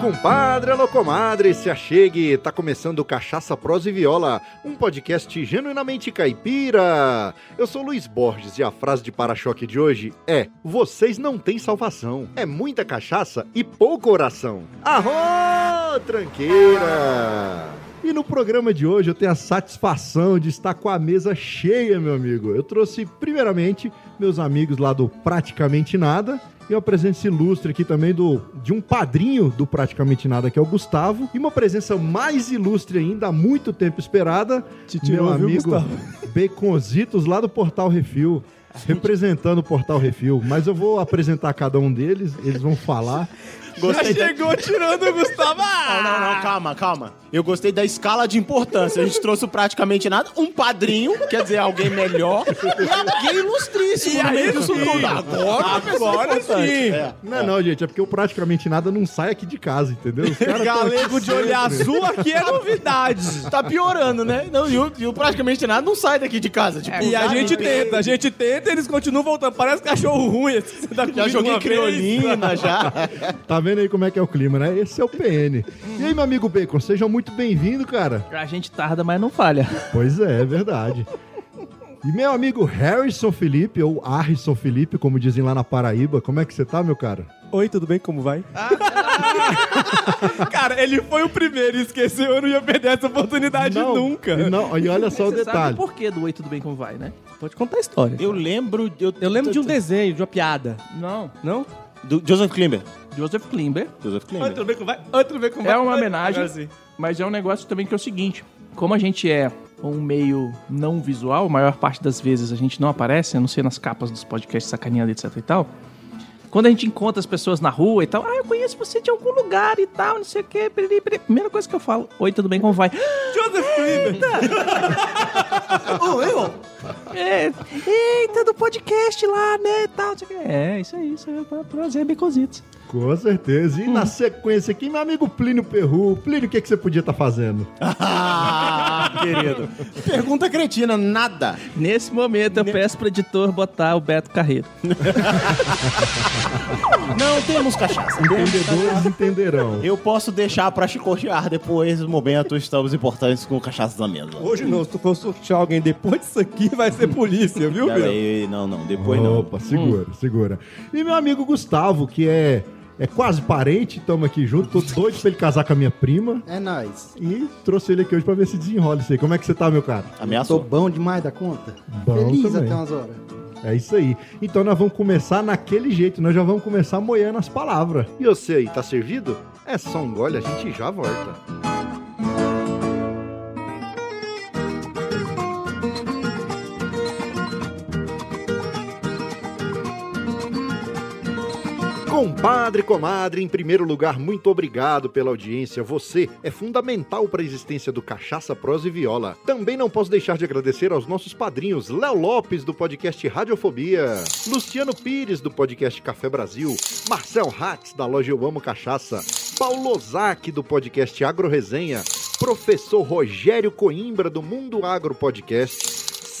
compadre, alô comadre, se achegue, tá começando Cachaça, Prosa e Viola, um podcast genuinamente caipira. Eu sou Luiz Borges e a frase de para-choque de hoje é: Vocês não têm salvação, é muita cachaça e pouco oração. Arro, tranqueira! E no programa de hoje eu tenho a satisfação de estar com a mesa cheia, meu amigo. Eu trouxe, primeiramente, meus amigos lá do Praticamente Nada. E uma presença ilustre aqui também do, de um padrinho do Praticamente Nada, que é o Gustavo. E uma presença mais ilustre ainda, há muito tempo esperada, Te tirou, meu viu, amigo Gustavo? Baconzitos lá do Portal Refil. Representando o Portal Refil. Mas eu vou apresentar cada um deles, eles vão falar. Já chegou tirando o Gustavo. Não, não, não, calma, calma. Eu gostei da escala de importância. A gente trouxe praticamente nada. Um padrinho, quer dizer, alguém melhor, e alguém ilustríssimo E no meio aí disso tudo. Agora agora sim. É. Não, não, gente, é porque eu praticamente nada não sai aqui de casa, entendeu? Os Galego de olho azul aqui é novidade. Tá piorando, né? Não, e, o, e o praticamente nada não sai daqui de casa. Tipo, E a gente tenta, a gente tenta e eles continuam voltando. Parece cachorro ruim. assim, dá Já joguei vez. criolina, já. Tá vendo aí como é que é o clima, né? Esse é o PN. E aí, meu amigo Bacon, seja muito bem-vindo, cara. A gente tarda, mas não falha. Pois é, é verdade. E meu amigo Harrison Felipe, ou Harrison Felipe, como dizem lá na Paraíba, como é que você tá, meu cara? Oi, tudo bem? Como vai? Cara, ele foi o primeiro e esqueceu. Eu não ia perder essa oportunidade nunca. E, não, e olha só o Você sabe detalhe. o porquê do Oi, tudo bem, como vai, né? Pode contar a história. Eu lembro... Eu, Eu lembro de um desenho, de uma piada. Não. Não? Do Joseph Klimber. Joseph Klimber. Joseph Klimber. Como vai? Oi, tudo bem? Como vai? É uma homenagem, mas é um negócio também que é o seguinte: como a gente é um meio não visual, a maior parte das vezes a gente não aparece, a não ser nas capas dos podcasts sacaneando, etc e tal. Quando a gente encontra as pessoas na rua e tal, ah, eu conheço você de algum lugar e tal, não sei o quê. piriri, piriri. Primeira coisa que eu falo, oi, tudo bem, como vai? Joseph Klimber. É, eita, do podcast lá, né, e tal, não sei o quê. É, isso aí, isso aí, pra- prazer, baconzitos. Com certeza. E na sequência aqui, meu amigo Plínio Perru. Plínio, o que, que você podia estar fazendo? Ah, querido. Pergunta cretina, nada. Nesse momento, eu peço pro editor botar o Beto Carreiro. Não temos cachaça. Entendedores entenderão. Eu posso deixar pra chicotear depois o momento estamos importantes com cachaça na mesa. Hoje não, se tu for sortear alguém depois disso aqui, vai ser polícia, viu, aí, não, não, depois não. Opa, segura, segura. E meu amigo Gustavo, que é, é quase parente, estamos aqui junto. Tô doido pra ele casar com a minha prima. É nóis. E trouxe ele aqui hoje pra ver se desenrola isso aí. Como é que você tá, meu cara? Tô Ameaçou? bom demais da conta. Bom Feliz também. até umas horas. É isso aí. Então nós vamos começar naquele jeito, nós já vamos começar moendo as palavras. E você aí, tá servido? É só um gole, a gente já volta. Compadre, comadre, em primeiro lugar, muito obrigado pela audiência. Você é fundamental para a existência do Cachaça, Prosa e Viola. Também não posso deixar de agradecer aos nossos padrinhos Léo Lopes, do podcast Radiofobia, Luciano Pires, do podcast Café Brasil, Marcel Hatz, da loja Eu Amo Cachaça, Paulo Ozaki, do podcast Agro Resenha, Professor Rogério Coimbra, do Mundo Agro Podcast,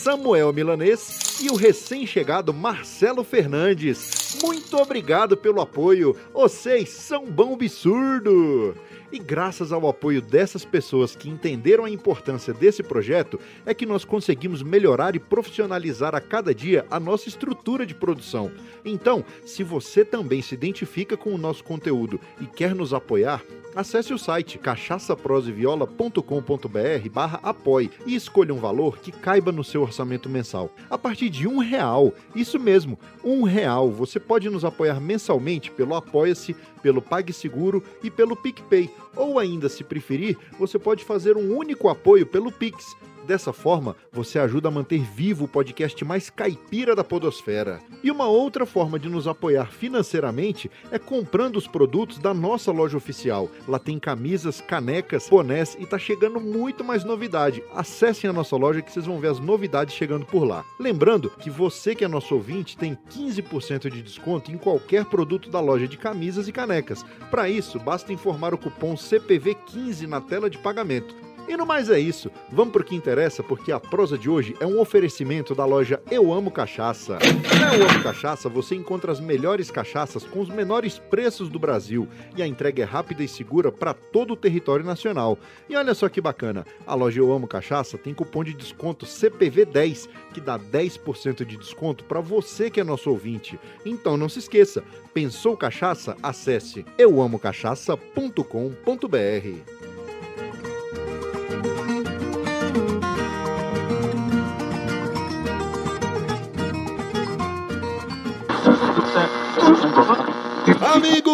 Samuel Milanês e o recém-chegado Marcelo Fernandes. Muito obrigado pelo apoio, vocês são bom absurdo! E graças ao apoio dessas pessoas que entenderam a importância desse projeto, é que nós conseguimos melhorar e profissionalizar a cada dia a nossa estrutura de produção. Então, se você também se identifica com o nosso conteúdo e quer nos apoiar, acesse o site cachaçaproseviola.com.br barra apoie e escolha um valor que caiba no seu orçamento mensal. A partir de um real, isso mesmo, um real, você pode nos apoiar mensalmente pelo Apoia-se, pelo PagSeguro e pelo PicPay. Ou ainda, se preferir, você pode fazer um único apoio pelo Pix. Dessa forma, você ajuda a manter vivo o podcast mais caipira da podosfera. E uma outra forma de nos apoiar financeiramente é comprando os produtos da nossa loja oficial. Lá tem camisas, canecas, bonés e tá chegando muito mais novidade. Acessem a nossa loja que vocês vão ver as novidades chegando por lá. Lembrando que você que é nosso ouvinte tem 15% de desconto em qualquer produto da loja de camisas e canecas. Para isso, basta informar o cupom CPV15 na tela de pagamento. E no mais é isso. Vamos pro que interessa, porque a prosa de hoje é um oferecimento da loja Eu Amo Cachaça. Na Eu Amo Cachaça você encontra as melhores cachaças com os menores preços do Brasil e a entrega é rápida e segura para todo o território nacional. E olha só que bacana, a loja Eu Amo Cachaça tem cupom de desconto CPV10 que dá 10% de desconto para você que é nosso ouvinte. Então não se esqueça, pensou cachaça? Acesse euamocachaça.com.br.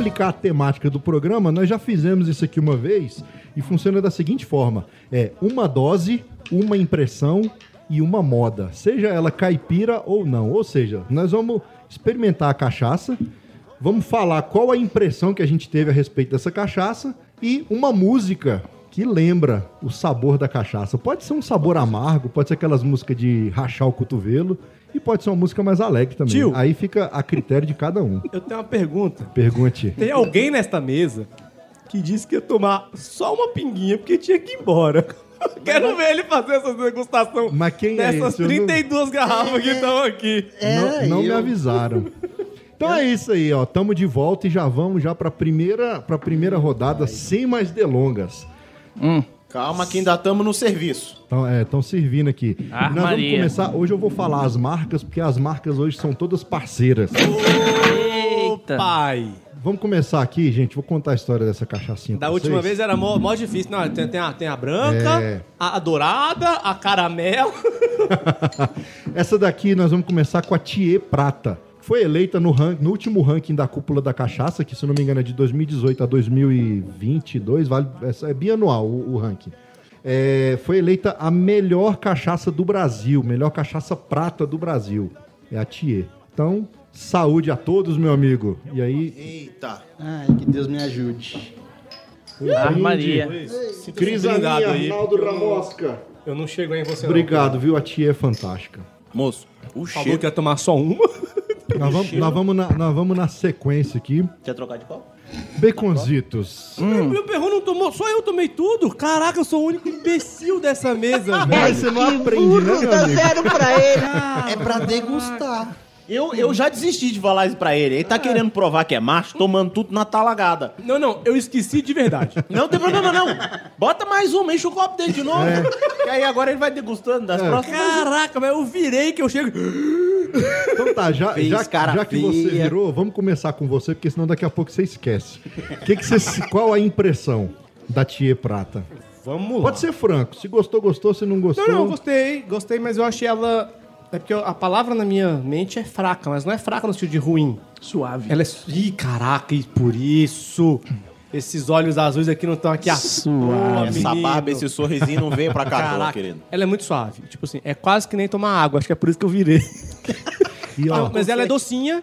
explicar a temática do programa, nós já fizemos isso aqui uma vez e funciona da seguinte forma: é uma dose, uma impressão e uma moda, seja ela caipira ou não. Ou seja, nós vamos experimentar a cachaça, vamos falar qual a impressão que a gente teve a respeito dessa cachaça e uma música que lembra o sabor da cachaça. Pode ser um sabor amargo, pode ser aquelas músicas de rachar o cotovelo e pode ser uma música mais alegre também. Tio. Aí fica a critério de cada um. Eu tenho uma pergunta. Pergunte. Tem alguém nesta mesa que disse que ia tomar só uma pinguinha porque tinha que ir embora. Quero ver ele fazer essa degustação Mas quem é dessas esse? Eu não- 32 garrafas que estão aqui. não não me avisaram. Então é isso aí, ó. Tamo de volta e já vamos já pra primeira, pra primeira rodada, sem mais delongas. Calma que ainda estamos no serviço. Então, é, estão servindo aqui. Ah, Nós vamos Maria. começar. Hoje eu vou falar as marcas, porque as marcas hoje são todas parceiras. Eita. Pai. Vamos começar aqui, gente. Vou contar a história dessa cachaçinha. Da pra última vocês. vez era mó, mó difícil. Não, tem, tem, a, tem a branca, É. a, a dourada, a caramelo. Essa daqui nós vamos começar com a Thier Prata. Foi eleita no, ran- no último ranking da Cúpula da Cachaça, que se não me engano é de 2018 a 2022, vale, é, é bianual o, o ranking. É, foi eleita a melhor cachaça do Brasil, melhor cachaça prata do Brasil. É a Thier. Então, saúde a todos, meu amigo. E aí, Eita. Ai, que Deus me ajude. Ah, Maria. Cris. Arnaldo Ramosca. Eu não chego aí em você Obrigado, viu? A Thier é fantástica. Moço, o não. Falou cheiro... que ia tomar só uma. Nós vamos, nós, vamos na, nós vamos na sequência aqui. Quer trocar de pau? Baconzitos. Meu perro não tomou, só eu tomei tudo. Caraca, eu sou o único imbecil dessa mesa, velho. Mas você não aprende, né, meu amigo? zero pra ele. É pra degustar. Eu, eu já desisti de falar isso pra ele. Ele tá querendo provar que é macho, tomando tudo na talagada. Não, não, eu esqueci de verdade. Não tem problema, não. Bota mais uma, enche o copo dele de novo. Que aí agora ele vai degustando das próximas. Caraca, mas eu virei que eu chego. Então tá, já, Fez já, cara já que você feia. virou, vamos começar com você, porque senão daqui a pouco você esquece. Que que você, qual a impressão da Tia Prata? Vamos lá. Pode ser franco. Se gostou, gostou. Se não gostou... Não, não, gostei, gostei, mas eu achei ela. É porque a palavra na minha mente é fraca, mas não é fraca no sentido de ruim. Suave. Ela é. Ih, caraca, e por isso. Esses olhos azuis aqui não estão aqui à Suave. Essa barba, esse sorrisinho não veio pra cá, não, Caraca, querido. ela é muito suave. Tipo assim, é quase que nem tomar água. Acho que é por isso que eu virei. E, ó, Ah, mas ela é docinha.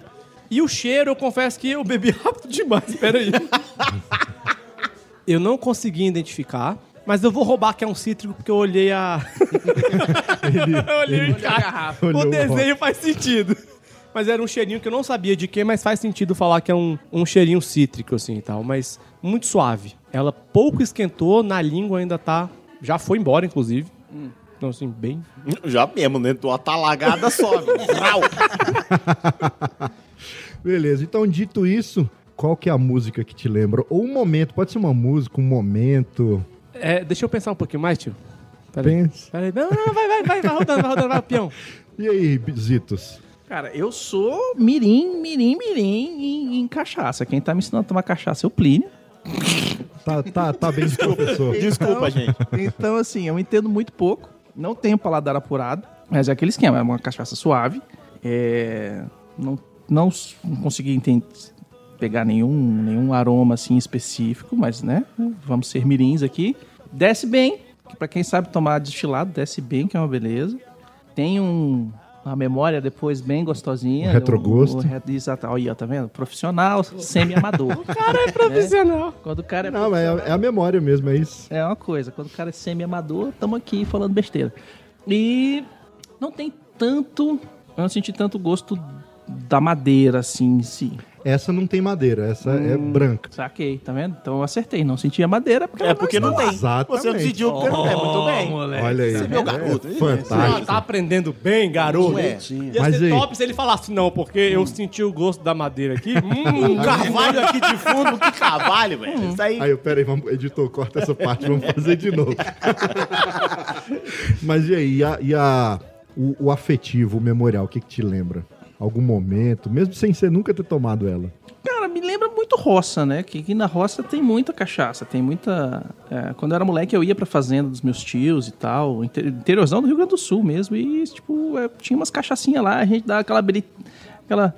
E o cheiro, eu confesso que eu bebi rápido demais. Pera aí. eu não consegui identificar. Mas eu vou roubar que é um cítrico porque eu olhei a. eu olhei o cara. olhou O o desenho faz sentido. Mas era um cheirinho que eu não sabia de que, mas faz sentido falar que é um, um cheirinho cítrico, assim e tal. Mas muito suave. Ela pouco esquentou, na língua ainda tá. Já foi embora, inclusive. Então, assim, bem. Já mesmo, né? Tua talagada sobe. Beleza. Então, dito isso, qual que é a música que te lembra? Ou um momento. Pode ser uma música, um momento. É, deixa eu pensar um pouquinho mais, tio. Pera aí. Pense. Pera aí. Não, não, vai, vai, vai, vai rodando, vai rodando, vai, peão. E aí, Zitos? Cara, eu sou mirim, mirim, mirim em, em cachaça. Quem tá me ensinando a tomar cachaça é o Plínio. Tá, tá, tá bem de professor. Desculpa, gente. Então, assim, eu entendo muito pouco. Não tenho paladar apurado. Mas é aquele esquema. É uma cachaça suave. É... Não, não consegui enten- pegar nenhum, nenhum aroma assim específico, mas né, vamos ser mirins aqui. Desce bem, que pra quem sabe tomar destilado, desce bem, que é uma beleza. Tem um, uma memória depois bem gostosinha. Um retrogosto. O, o, re- exato, aí, ó, tá vendo? Profissional, semi-amador. Cara, é profissional. Quando o cara é Não, mas é, é a memória mesmo, é isso. é uma coisa, quando o cara é semi-amador, estamos aqui falando besteira. E não tem tanto. Eu não senti tanto gosto da madeira, assim, em si. Essa não tem madeira, essa é branca. Saquei, tá vendo? Então eu acertei. Não senti a madeira porque É ela porque não tem. Exatamente. Você decidiu porque não tem. Muito bem. Olha aí. Você é meu garoto. É Ah, fantástico. tá aprendendo bem, garoto. É. Ia Mas ser aí? top se ele falasse, não, porque eu senti o gosto da madeira aqui. Hum, Um carvalho aqui de fundo. Que carvalho, velho. Isso aí... Aí, eu, pera aí, vamos, editor, corta essa parte, vamos fazer de novo. Mas e aí, e, a, e a- o, o afetivo, o memorial, o que, que te lembra? Algum momento, mesmo sem você nunca ter tomado ela? Cara, me lembra muito roça, né? Que na roça tem muita cachaça, tem muita. é, quando eu era moleque, eu ia pra fazenda dos meus tios e tal, inter- interiorzão do Rio Grande do Sul mesmo, e tipo, é, tinha umas cachaçinhas lá, a gente dava aquela. aquela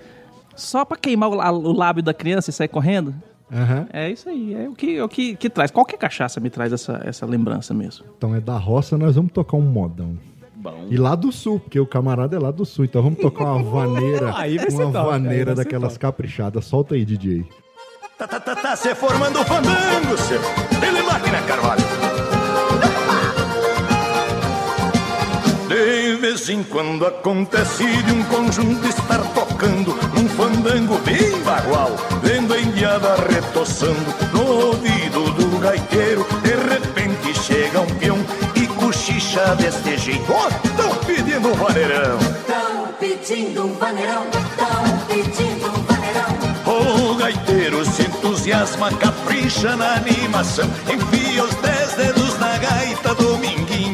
só pra queimar o, o lábio da criança e sair correndo. Aham. É isso aí, é o que, é o que, que traz. Qualquer cachaça me traz essa, essa lembrança mesmo. Então é da roça, nós vamos tocar um modão. Bom. E lá do sul, porque o camarada é lá do sul. Então vamos tocar uma vaneira, Aí vai uma top, vaneira daquelas caprichadas. Solta aí, DJ. Tá, tá, tá, tá se formando o fandango, seu. Ele máquina, Carvalho. De vez em quando acontece de um conjunto estar tocando num fandango bem bagual, vendo a indiada retoçando no ouvido do gaiteiro. De repente chega um peão e cochicha deste jeito. Ó, tão pedindo um vaneirão. Tão pedindo um vaneirão, tão pedindo um vaneirão. O gaiteiro se entusiasma, capricha na animação. Enfia os dez dedos na gaita,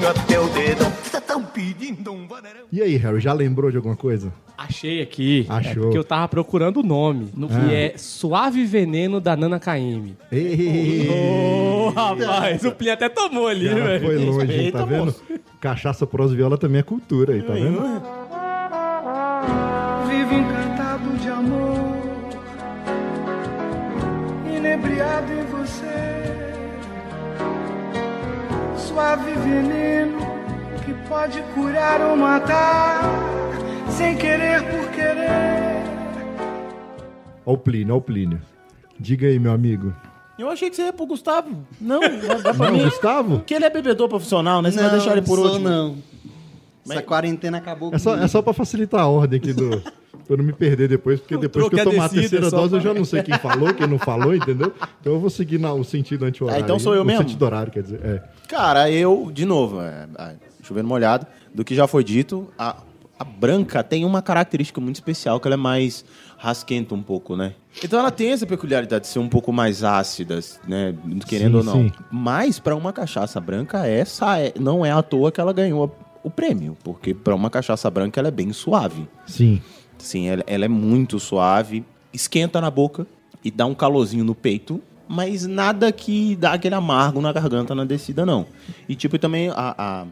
até o dedão. Tão pedindo um vaneirão. E aí, Harry, já lembrou de alguma coisa? Achei aqui. Achou. É porque eu tava procurando o nome. Que é Suave Veneno da Nana KM. Ei, Ô, rapaz, o Plin até tomou ali, cara, velho. foi longe, hein, tá vendo? Cachaça, prosa viola também é cultura aí, tá vendo? Vivo encantado de amor, inebriado em você. Suave veneno que pode curar ou matar, sem querer por querer. Ó o Plínio, ó o Plínio. Diga aí, meu amigo. Eu achei que você ia pro Gustavo. Não, vai pra Não, mim. Gustavo? Porque ele é bebedor profissional, né? Você vai deixar ele por último. não. Essa quarentena acabou É só, é só pra facilitar a ordem aqui do. Pra eu não me perder depois, porque depois que eu tomar a terceira dose, eu pra- já não sei quem falou, quem não falou, entendeu? Então eu vou seguir na- o sentido anti-horário. Ah, então sou eu o mesmo? sentido horário, quer dizer. É. Cara, eu, de novo, é, é, chovendo molhado, do que já foi dito, a, a branca tem uma característica muito especial, que ela é mais rasquenta um pouco, né? Então ela tem essa peculiaridade de ser um pouco mais ácida, né? Querendo Sim, ou não. sim. Mas pra uma cachaça branca, essa é- não é à toa que ela ganhou o prêmio, porque pra uma cachaça branca ela é bem suave. Sim. Sim, ela, ela é muito suave, esquenta na boca e dá um calorzinho no peito, mas nada que dá aquele amargo na garganta na descida, não. E tipo, também a, a,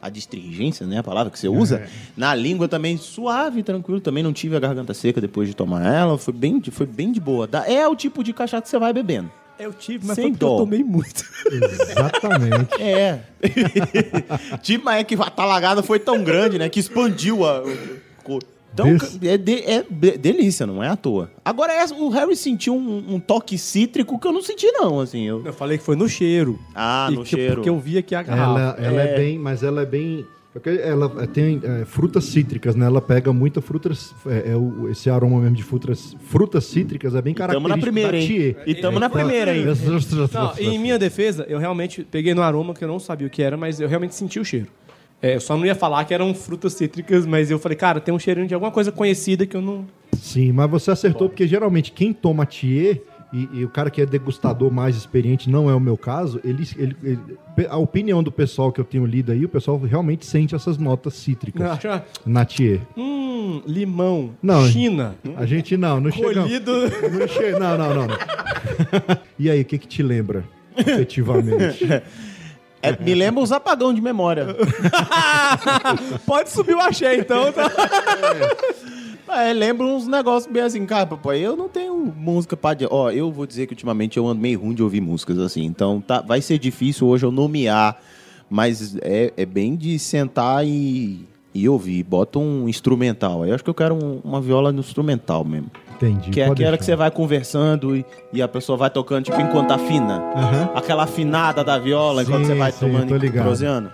a distringência, né, a palavra que você usa, na língua também suave, tranquilo, também não tive a garganta seca depois de tomar ela, foi bem, de- foi bem de boa. É o tipo de cachaça que você vai bebendo. Eu tive, mas Sem dó. eu tomei muito. Exatamente. É. tipo, mas é que a talagada foi tão grande, né, que expandiu a... Então, é, de- é be- delícia, não é à toa. Agora, essa- o Harry sentiu um, um toque cítrico que eu não senti, não, assim. Eu... Eu falei que foi no cheiro. Ah, E no que- cheiro. Porque eu vi aqui a garrafa. Ela, ela é. bem, mas ela é bem. porque Ela tem é, frutas cítricas, né? Ela pega muita frutas. É, é o- esse aroma mesmo de frutas, frutas cítricas é bem tamo característico na primeira, hein? E tamo na primeira, hein? Não, em minha defesa, eu realmente peguei no aroma que eu não sabia o que era, mas eu realmente senti o cheiro. É, eu só não ia falar que eram frutas cítricas, mas eu falei, cara, tem um cheirinho de alguma coisa conhecida que eu não. Sim, mas você acertou porque geralmente quem toma Thier e, e o cara que é degustador mais experiente, não é o meu caso, ele, ele- ele- a opinião do pessoal que eu tenho lido aí, o pessoal realmente sente essas notas cítricas não acha, na Thier. hum, limão, Não, China, A gente não, não chega. colhido. Não, não, não, não. E aí, o que que te lembra? Efetivamente. É, me lembra os apagão de memória. Pode subir o axé, então. Tá? É, lembra uns negócios bem assim, cara, papai, eu não tenho música pra... Ó, eu vou dizer que ultimamente eu ando meio ruim de ouvir músicas assim, então tá, vai ser difícil hoje eu nomear, mas é, é bem de sentar e, e ouvir. Bota um instrumental, aí eu acho que eu quero um- uma viola no instrumental mesmo. Entendi. Que é aquela que você deixar. vai conversando e, e a pessoa vai tocando, tipo, enquanto afina. Aham. Aquela afinada da viola enquanto Sim, você vai sim, tomando tô e ligado. proseando.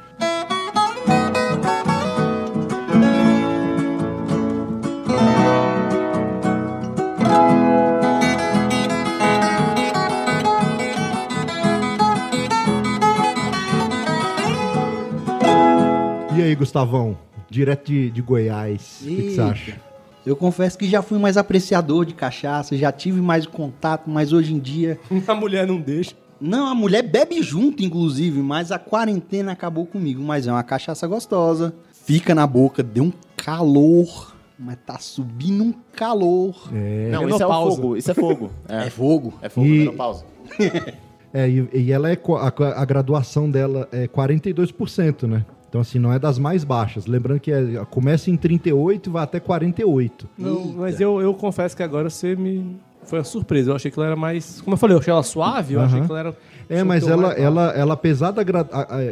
E aí, Gustavão? Direto de, de Goiás. O que, você acha? Eu confesso que já fui mais apreciador de cachaça, já tive mais contato, mas hoje em dia. A mulher não deixa. Não, a mulher bebe junto, inclusive, mas a quarentena acabou comigo. Mas é uma cachaça gostosa. Fica na boca, deu um calor, mas tá subindo um calor. É, Não, isso é o Menopausa. fogo. Isso é fogo. É, É fogo. é fogo, E- menopausa. é e, e ela é. A, a graduação dela é 42%, né? Então, assim, não é das mais baixas. Lembrando que é- começa em 38 e vai até 48. Não, mas eu, eu confesso que agora você me. Foi uma surpresa. Eu achei que ela era mais. Como eu falei, eu achei ela suave, eu achei Aham. que ela era. É, mas ela, ela, ela, apesar da. gra-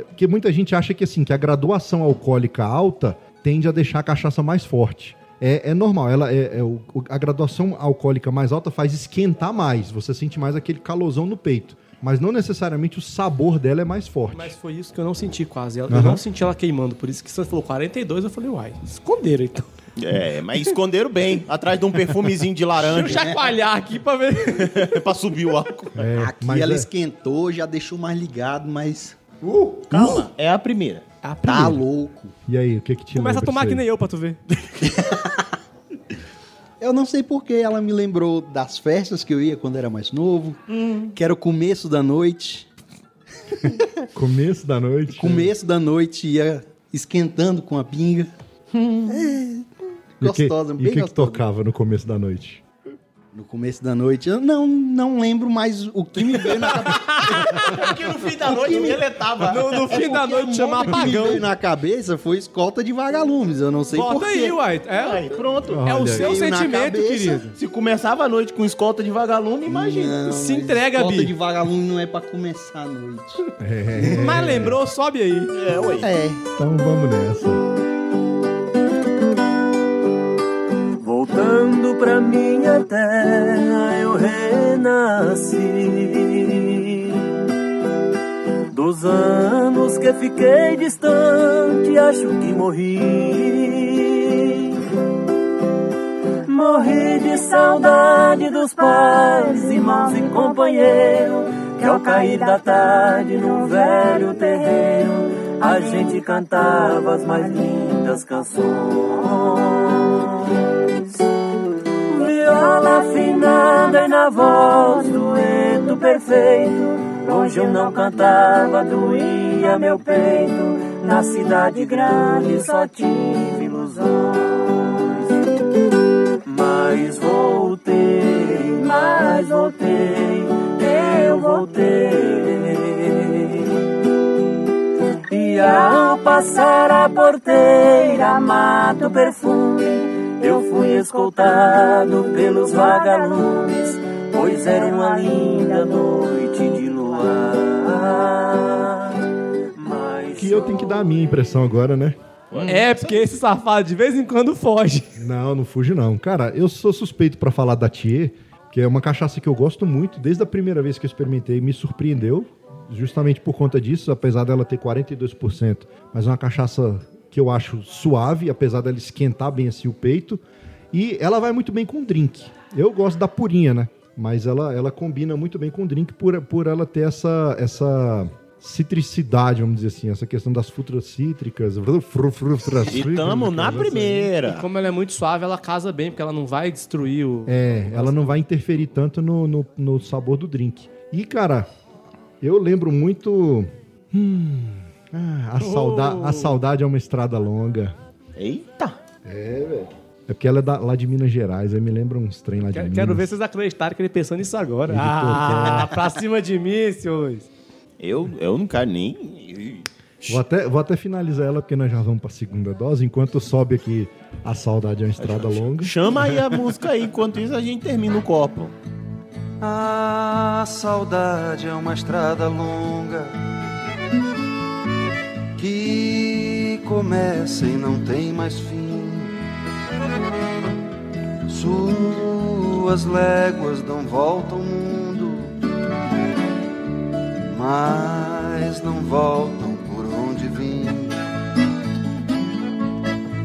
Porque muita gente acha que assim, que a graduação alcoólica alta tende a deixar a cachaça mais forte. É, é normal, ela é, é a graduação alcoólica mais alta faz esquentar mais, você sente mais aquele calorzão no peito. Mas não necessariamente o sabor dela é mais forte. Mas foi isso que eu não senti quase. Eu, eu Aham. não senti ela queimando. Por isso que você falou 42, eu falei, uai, esconderam então. É, mas esconderam bem, atrás de um perfumezinho de Deixa eu laranja chacoalhar aqui pra ver. pra subir o álcool. É, Aqui mas ela é- esquentou, já deixou mais ligado, mas. Calma, é a primeira. Tá louco. E aí, o que que te Começa a tomar que nem eu pra tu ver. Eu não sei porque ela me lembrou das festas que eu ia quando era mais novo, que era o começo da noite. Começo da noite. Começo da noite ia esquentando com a pinga. É, E o que- gostosa, E o bem que, que gostosa. tocava no começo da noite? No começo da noite, eu não, não lembro mais o que me veio na cabeça. Porque no fim da noite ele tava. No, no fim da noite chama O que me apagão. veio na cabeça foi escolta de vagalumes, eu não sei Bota porquê. aí, uai. É, Aí, pronto. é o Olha seu sentimento, cabeça. querido. Se começava a noite com escolta de vagalume, imagina. Não, Se entrega, escolta Bi. de vagalume não é pra começar a noite. É, Mas lembrou, sobe aí. É, ué. É, então vamos nessa. Voltando pra minha terra, eu renasci. Dos anos que fiquei distante, acho que morri. Morri de saudade dos pais, irmãos e companheiros. Que ao cair da tarde num velho terreiro, a gente cantava as mais lindas canções. Viola afinada e na voz dueto perfeito. Longe eu não cantava, doía meu peito. Na cidade grande só tive ilusões. Mas voltei, mas voltei, eu voltei. E ao passar a porteira, mato perfume. Eu fui escoltado pelos vagalumes, pois era uma linda noite de luar. Mas Que eu tenho que dar a minha impressão agora, né? É, porque esse safado de vez em quando foge. Não, não fuge não. Cara, eu sou suspeito pra falar da Thier, que é uma cachaça que eu gosto muito. Desde a primeira vez que eu experimentei, me surpreendeu. Justamente por conta disso, apesar dela ter 42%. Mas é uma cachaça que eu acho suave, apesar dela esquentar bem assim o peito. E ela vai muito bem com drink. Eu gosto da purinha, né? Mas ela, ela combina muito bem com drink por, por ela ter essa, essa citricidade, vamos dizer assim. Essa questão das frutas cítricas. E tamo na primeira. Como ela é muito suave, ela casa bem, porque ela não vai destruir o. É, ela não vai interferir tanto no, no, no sabor do drink. E, cara, eu lembro muito. Hum, ah, a, sauda a saudade é uma estrada longa. Eita. É porque ela é da- lá de Minas Gerais, aí me lembra uns trem lá de Quero, Minas. quero ver vocês acreditarem que ele pensou nisso agora. Ele Ah, pra cima de mim, senhores. Eu, eu não quero nem. Vou até, vou até finalizar ela, porque nós já vamos pra segunda dose. Enquanto sobe aqui a saudade é uma estrada longa. Chama aí a música aí, enquanto isso a gente termina o copo. A saudade é uma estrada longa que começa e não tem mais fim. Suas léguas dão volta ao mundo, mas não voltam por onde vim.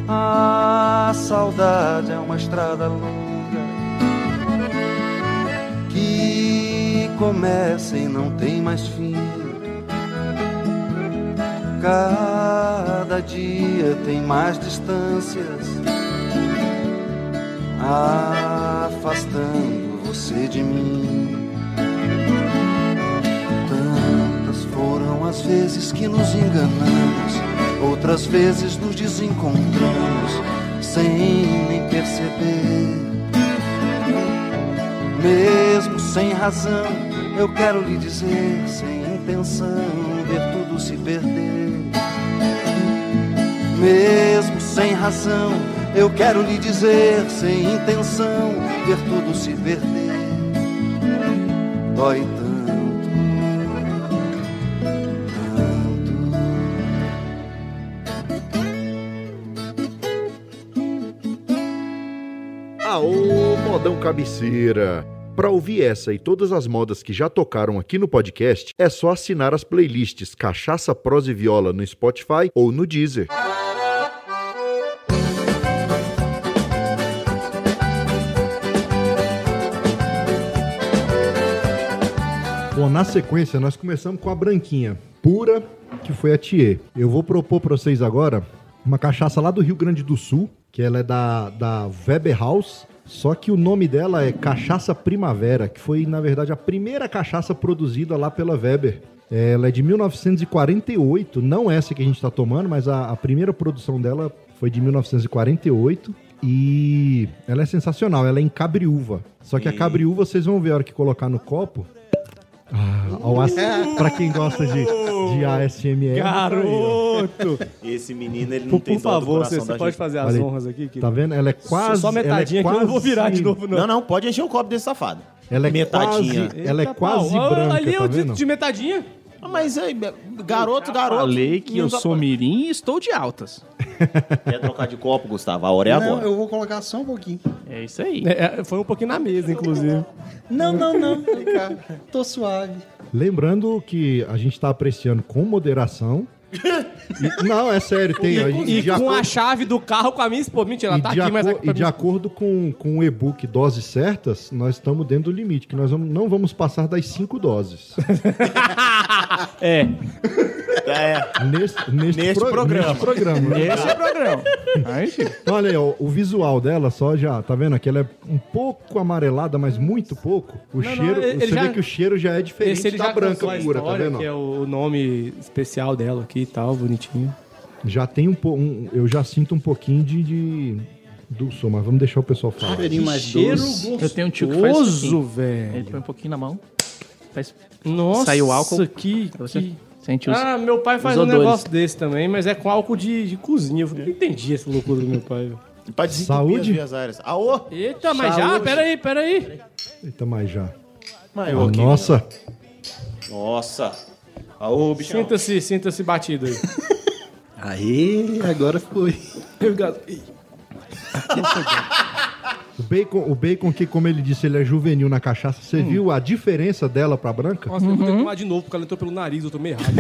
A saudade é uma estrada longa que começa e não tem mais fim. Cada dia tem mais distâncias, afastando você de mim. Tantas foram as vezes que nos enganamos, outras vezes nos desencontramos, sem nem perceber. Mesmo sem razão, eu quero lhe dizer, sem intenção, ver tudo se perder. Mesmo sem razão, eu quero lhe dizer, sem intenção, ver tudo se perder. Dói tanto, tanto. Aô, modão cabeceira! Para ouvir essa e todas as modas que já tocaram aqui no podcast, é só assinar as playlists Cachaça, Prosa e Viola no Spotify ou no Deezer. Bom, na sequência, nós começamos com a branquinha, pura, que foi a Thier. Eu vou propor pra vocês agora uma cachaça lá do Rio Grande do Sul, que ela é da, da Weber House, só que o nome dela é Cachaça Primavera, que foi, na verdade, a primeira cachaça produzida lá pela Weber. É, Ela é de 1948, não essa que a gente está tomando, mas a, a primeira produção dela foi de 1948. E ela é sensacional, ela é em cabriúva. Só que a cabriúva, vocês vão ver a hora que colocar no copo. Ah, ao as... pra quem gosta de, de ASMR. Garoto! Esse menino, ele não Por, tem por favor, você, você pode gente. fazer as Olha honras aqui? Tá vendo? Ela é quase. Só metadinha ela é que eu não vou quase- virar de novo, não. Não, não, pode encher o copo desse safado. Ela é Metadinha. quase, ela é quase pau. Branca, Ali é tá o vendo? de metadinha. Ah, Mas aí, garoto, garoto. Falei que eu não sou mirim e estou de altas. Quer trocar de copo, Gustavo? A hora é Não, agora. eu vou colocar só um pouquinho. É isso aí. É, é, foi um pouquinho na mesa, inclusive. Não, não, não. Vem cá. Tô suave. Lembrando que a gente tá apreciando com moderação. E- não, é sério, tem. a gente- E de com acordo- a chave do carro com a minha esposa. Mentira, ela e tá aqui, mas... acor- e de acordo com, com o e-book Doses Certas, nós estamos dentro do limite, que nós vamos- não vamos passar das cinco doses. É. É, Neste, neste, Neste pro- programa. neste programa. Esse é o programa. Aí. Então, olha aí, ó, o visual dela só já, tá vendo? Aqui ela é um pouco amarelada, mas muito pouco. O Não, não, cheiro, ele você já- vê que o cheiro já é diferente Esse ele da já branca pura, tá vendo? que é o nome especial dela aqui e tal, bonitinho. Já tem um pouco, eu já sinto um pouquinho de, de mas vamos deixar o pessoal falar. Cheirinho mais Cheiro doce. gostoso, Eu tenho um tio que faz isso aqui. velho. Ele põe um pouquinho na mão. Faz... Nossa, Saiu álcool. que... Você que... sente os... Ah, meu pai faz um odores. negócio desse também, mas é com álcool de, de cozinha. Eu não entendi essa loucura do meu pai. pra Saúde? as aéreas. Aô! Eita, mas já? Peraí, peraí. Eita, mais já. Maior Ah, aqui. nossa, Nossa. Aô, bichão. Sinta-se, sinta-se batido aí. Aê, agora foi. o bacon, o bacon que, como ele disse, ele é juvenil na cachaça. Você Hum. viu a diferença dela pra branca? Nossa, eu vou ter que tomar de novo, porque ela entrou pelo nariz, eu tomei errado.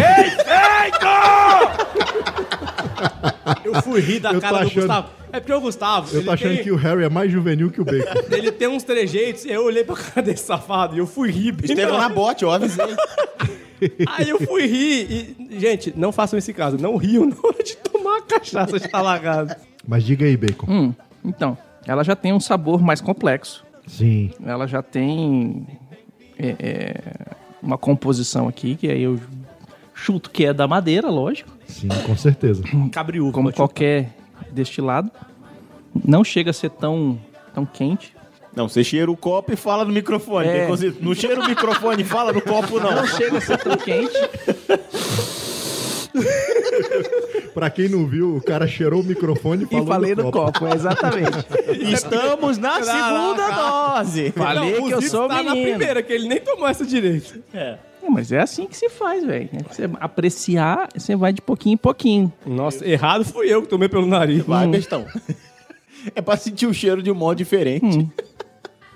Eu fui rir da Eu tô cara do achando- Gustavo. É porque o Gustavo, Eu ele, tô achando tem, que o Harry é mais juvenil que o bacon. ele tem uns trejeitos, eu olhei pra cara desse safado e eu fui rir. bem Esteve na na bote, eu avisei. Aí eu fui rir e, gente, não façam esse caso, não riam na hora de tomar a cachaça de talagado. Mas diga aí, bacon. Hum, então, ela já tem um sabor mais complexo. Sim. Ela já tem é, é, uma composição aqui, que aí eu chuto que é da madeira, lógico. Sim, com certeza. Cabriúva. como qualquer destilado. Não chega a ser tão, tão quente. Não, você cheira o copo e fala no microfone. É. Não cheira o microfone e fala no copo, não. Não chega a ser tão quente. Pra quem não viu, o cara cheirou o microfone e E falou falei no copo. copo, exatamente. Estamos na segunda dose. Falei Não, que eu sou tá na menino. primeira, que ele nem tomou essa direito. É, Mas é assim que se faz, velho. Você apreciar, você vai de pouquinho em pouquinho. Nossa, errado fui eu que tomei pelo nariz. Vai, bestão. É pra sentir o cheiro de um modo diferente.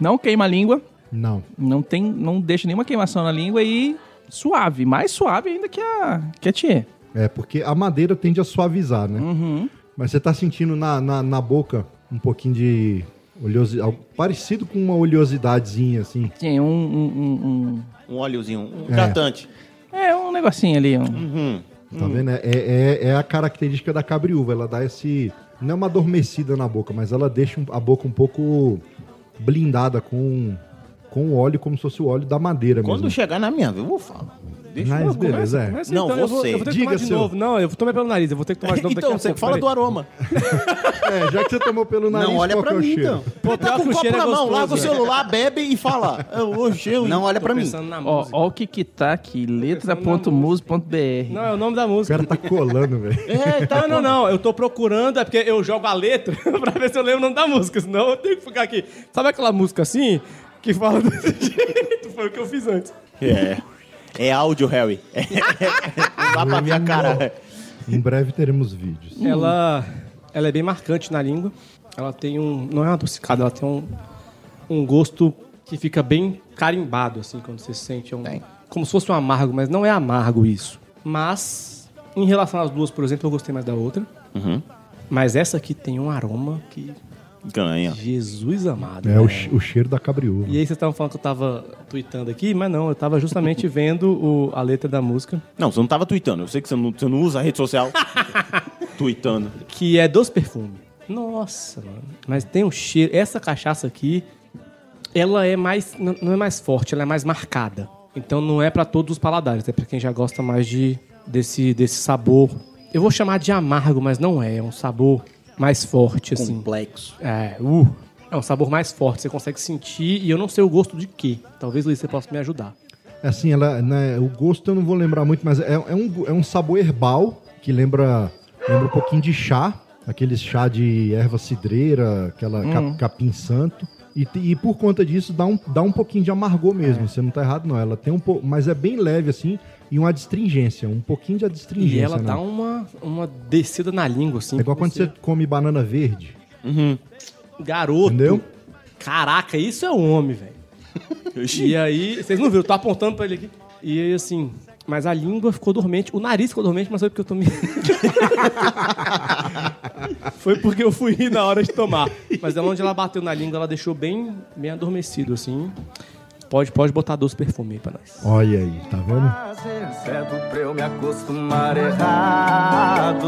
Não queima a língua, Não. não tem, não deixa nenhuma queimação na língua e suave, mais suave ainda que a que a Tchê. É, porque a madeira tende a suavizar, né? Uhum. Mas você tá sentindo na, na, na boca um pouquinho de oleosidade, parecido com uma oleosidadezinha, assim. Tem um, um, Um óleozinho, um É. hidratante. um- é um negocinho ali, um, Uhum. Tá vendo? É, é, é a característica da cabriúva. Ela dá esse. Não é uma adormecida na boca, mas ela deixa um- a boca um pouco blindada com, com o óleo, como se fosse o óleo da madeira Quando mesmo. chegar na minha vez, eu vou falar. Deixa Mas eu beleza, é. Começa Não, então, eu vou, você. eu vou ter que Diga, tomar de seu. novo. Não, eu tomei pelo nariz, eu vou ter que tomar de novo daqui Então, a você pouco. fala peraí. do aroma. É, já que você tomou pelo nariz, Não olha qual pra que é o mim, cheiro? então. Pô, Tá pior com que o o copo cheiro é na mão, gostoso, larga o né? celular, bebe e fala. "Eu- Hoje eu... Não olha pra mim. pensando na Ó, música. ó o que que tá aqui, letra.mus.br. Não, é o nome da O música. cara tá colando, velho. É, tá Não, não, não. Eu tô procurando, é porque eu jogo a letra pra ver se eu lembro o nome da música. Senão eu tenho que ficar aqui. Sabe aquela música assim? Que fala desse jeito? Foi o que eu fiz antes. É. É áudio, Harry. É. Dá pra ver a cara. Em breve teremos vídeos. Ela, ela é bem marcante na língua. Ela tem um. Não é uma adocicada, ela tem um, um gosto que fica bem carimbado, assim, quando você sente. É um, como se fosse um amargo, mas não é amargo isso. Mas, em relação às duas, por exemplo, eu gostei mais da outra. Uhum. Mas essa aqui tem um aroma que. Ganha. Jesus amado. É o, né? o cheiro da cabriúva. E aí vocês estavam falando que eu tava tweetando aqui, mas não, eu tava justamente vendo o- a letra da música, Não, você não tava tweetando. Eu sei que você não, você não usa a rede social. tweetando. que é dos perfumes. Nossa, mano. Mas tem um cheiro. Essa cachaça aqui, ela é mais. Não é mais forte, ela é mais marcada. Então não é pra todos os paladares, é pra quem já gosta mais de desse, desse sabor. Eu vou chamar de amargo, mas não é. É um sabor mais forte, assim. Complexo. É, uh, é um sabor mais forte, você consegue sentir, e eu não sei o gosto de quê. Talvez, Luiz, você possa me ajudar. É assim, ela, né, o gosto eu não vou lembrar muito, mas é, é um, é um sabor herbal que lembra, lembra um pouquinho de chá, aquele chá de erva cidreira, aquela cap- capim santo. E, e por conta disso dá um, dá um pouquinho de amargor mesmo, você não tá errado não. Ela tem um pouco, mas é bem leve assim e uma adstringência, um pouquinho de adstringência. E ela né? dá uma, uma descida na língua, assim. É igual quando você come banana verde, Garoto. entendeu? Caraca, isso é um homem, velho. e aí, vocês não viram, eu tô apontando pra ele aqui. E aí, assim, mas a língua ficou dormente, o nariz ficou dormente, mas foi porque eu tomei. foi porque eu fui rir na hora de tomar. Mas é onde ela bateu na língua, ela deixou bem, bem adormecido, assim. Pode, pode botar doce perfume aí pra nós. Olha aí, tá vendo? fazer certo pra eu me acostumar errado.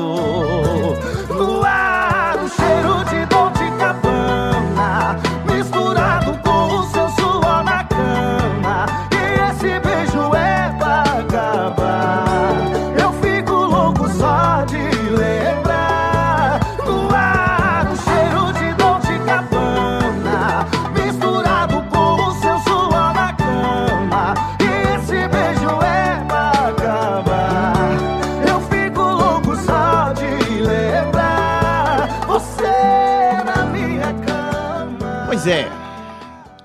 No ar, o cheiro de Dolce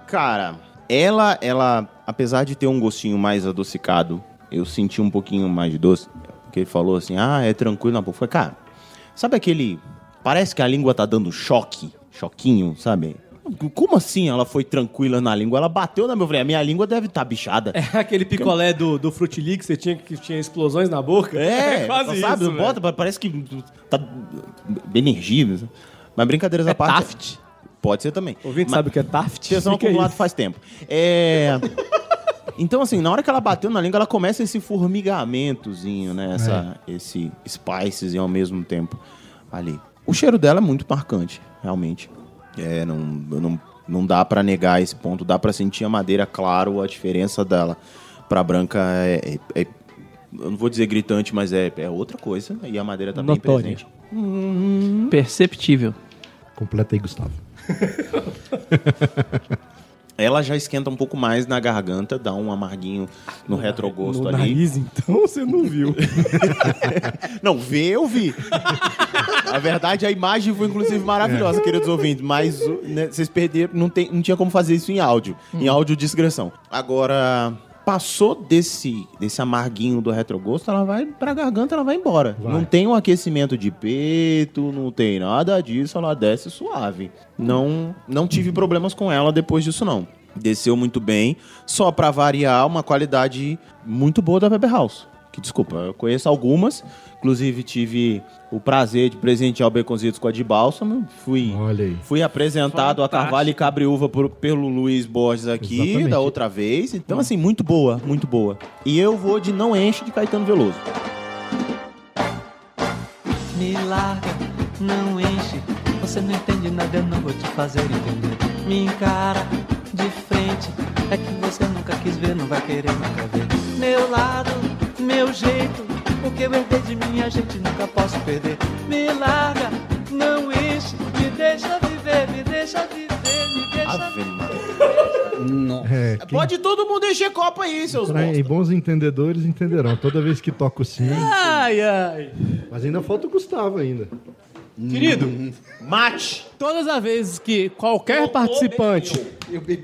Cara, ela, ela, apesar de ter um gostinho mais adocicado, eu senti um pouquinho mais de doce. Porque ele falou assim, ah, é tranquilo na boca. Cara, sabe aquele... Parece que a língua tá dando choque, choquinho, sabe? Como assim ela foi tranquila na língua? Ela bateu na minha... A minha língua deve estar bichada. É aquele picolé do, do Frutili que você tinha que tinha explosões na boca? É, quase sabe? isso. Bota, parece que tá energia. Mas brincadeiras à É parte. Taft. Pode ser também. O ouvinte Mas- sabe o que é Taft? Tensão Fica aí. acumulada faz tempo. É. Então, assim, na hora que ela bateu na língua, ela começa esse formigamentozinho, né? Essa, Esse spices ao mesmo tempo ali. O cheiro dela é muito marcante, realmente. É, não, não, não dá pra negar esse ponto. Dá pra sentir a madeira, claro, a diferença dela pra branca é... é- é- eu não vou dizer gritante, mas é, é outra coisa. E a madeira tá bem Notória. presente. Perceptível. Completa aí, Gustavo. Ela já esquenta um pouco mais na garganta, dá um amarguinho no retrogosto no ali. nariz, então, você não viu. Não, ver eu vi. A verdade, a imagem foi inclusive maravilhosa, queridos ouvintes, mas né, vocês perderam, não, tem, não tinha como fazer isso em áudio, em áudio discreção. Agora, passou desse, desse amarguinho do retrogosto, ela vai pra garganta, ela vai embora. Não tem um aquecimento de peito, não tem nada disso, ela desce suave. Não, não tive problemas com ela depois disso, não. Desceu muito bem, só pra variar, uma qualidade muito boa da Weber House. Que desculpa, eu conheço algumas. Inclusive, tive o prazer de presentear o Baconzitos com a de bálsamo. Fui, fui apresentado a Fantástico. Carvalho e Cabriúva por- pelo Luiz Borges aqui, Exatamente. da outra vez. Então, assim, muito boa, muito boa. E eu vou de Não Enche de Caetano Veloso. Me larga, não enche. Você não entende nada, eu não vou te fazer entender. Me encara de frente. É que você nunca quis ver, não vai querer nunca ver. Meu lado, meu jeito. O que eu herdei de minha gente nunca posso perder. Me larga, não enche. Me deixa viver, me deixa viver, me deixa Ave Maria. Nossa. É, quem- Pode todo mundo encher copo aí, seus pra- e bons entendedores entenderão. Toda vez que toca o sino. Ai, ai. Mas ainda falta o Gustavo ainda. Querido, Mate. todas as vezes que qualquer participante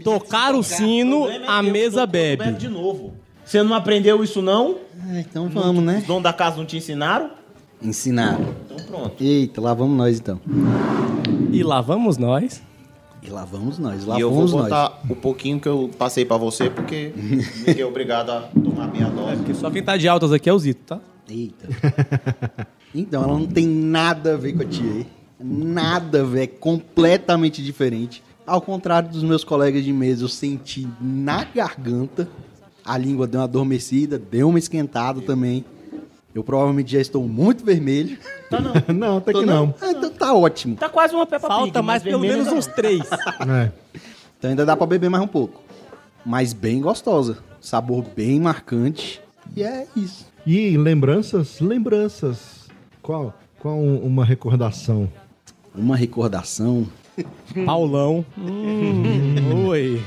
tocar o sino, é a mesa bebe. de novo. Você não aprendeu isso, não? Ah, então vamos, né? Os donos da casa não te ensinaram? Ensinaram. Então pronto. Eita, lá vamos nós então. E lá vamos nós. E lá vamos nós, lá e eu vou vamos nós. botar o pouquinho que eu passei pra você, porque ninguém é obrigado a tomar meia dose. Porque só quem tá de altas aqui é o Zito, tá? Eita. então, ela não tem nada a ver com a tia. hein? Nada a ver, é completamente diferente. Ao contrário dos meus colegas de mesa, eu senti na garganta, a língua deu uma adormecida, deu uma esquentada também. Eu provavelmente já estou muito vermelho. não, até Tô que não. Ah, então tá ótimo. Tá quase uma Peppa Falta Pig, mais mas pelo menos não. uns três. É. Então ainda dá pra beber mais um pouco. Mas bem gostosa. Sabor bem marcante. E é isso. E lembranças? Lembranças. Qual? Qual um- uma recordação? Uma recordação. Paulão. Hum, oi.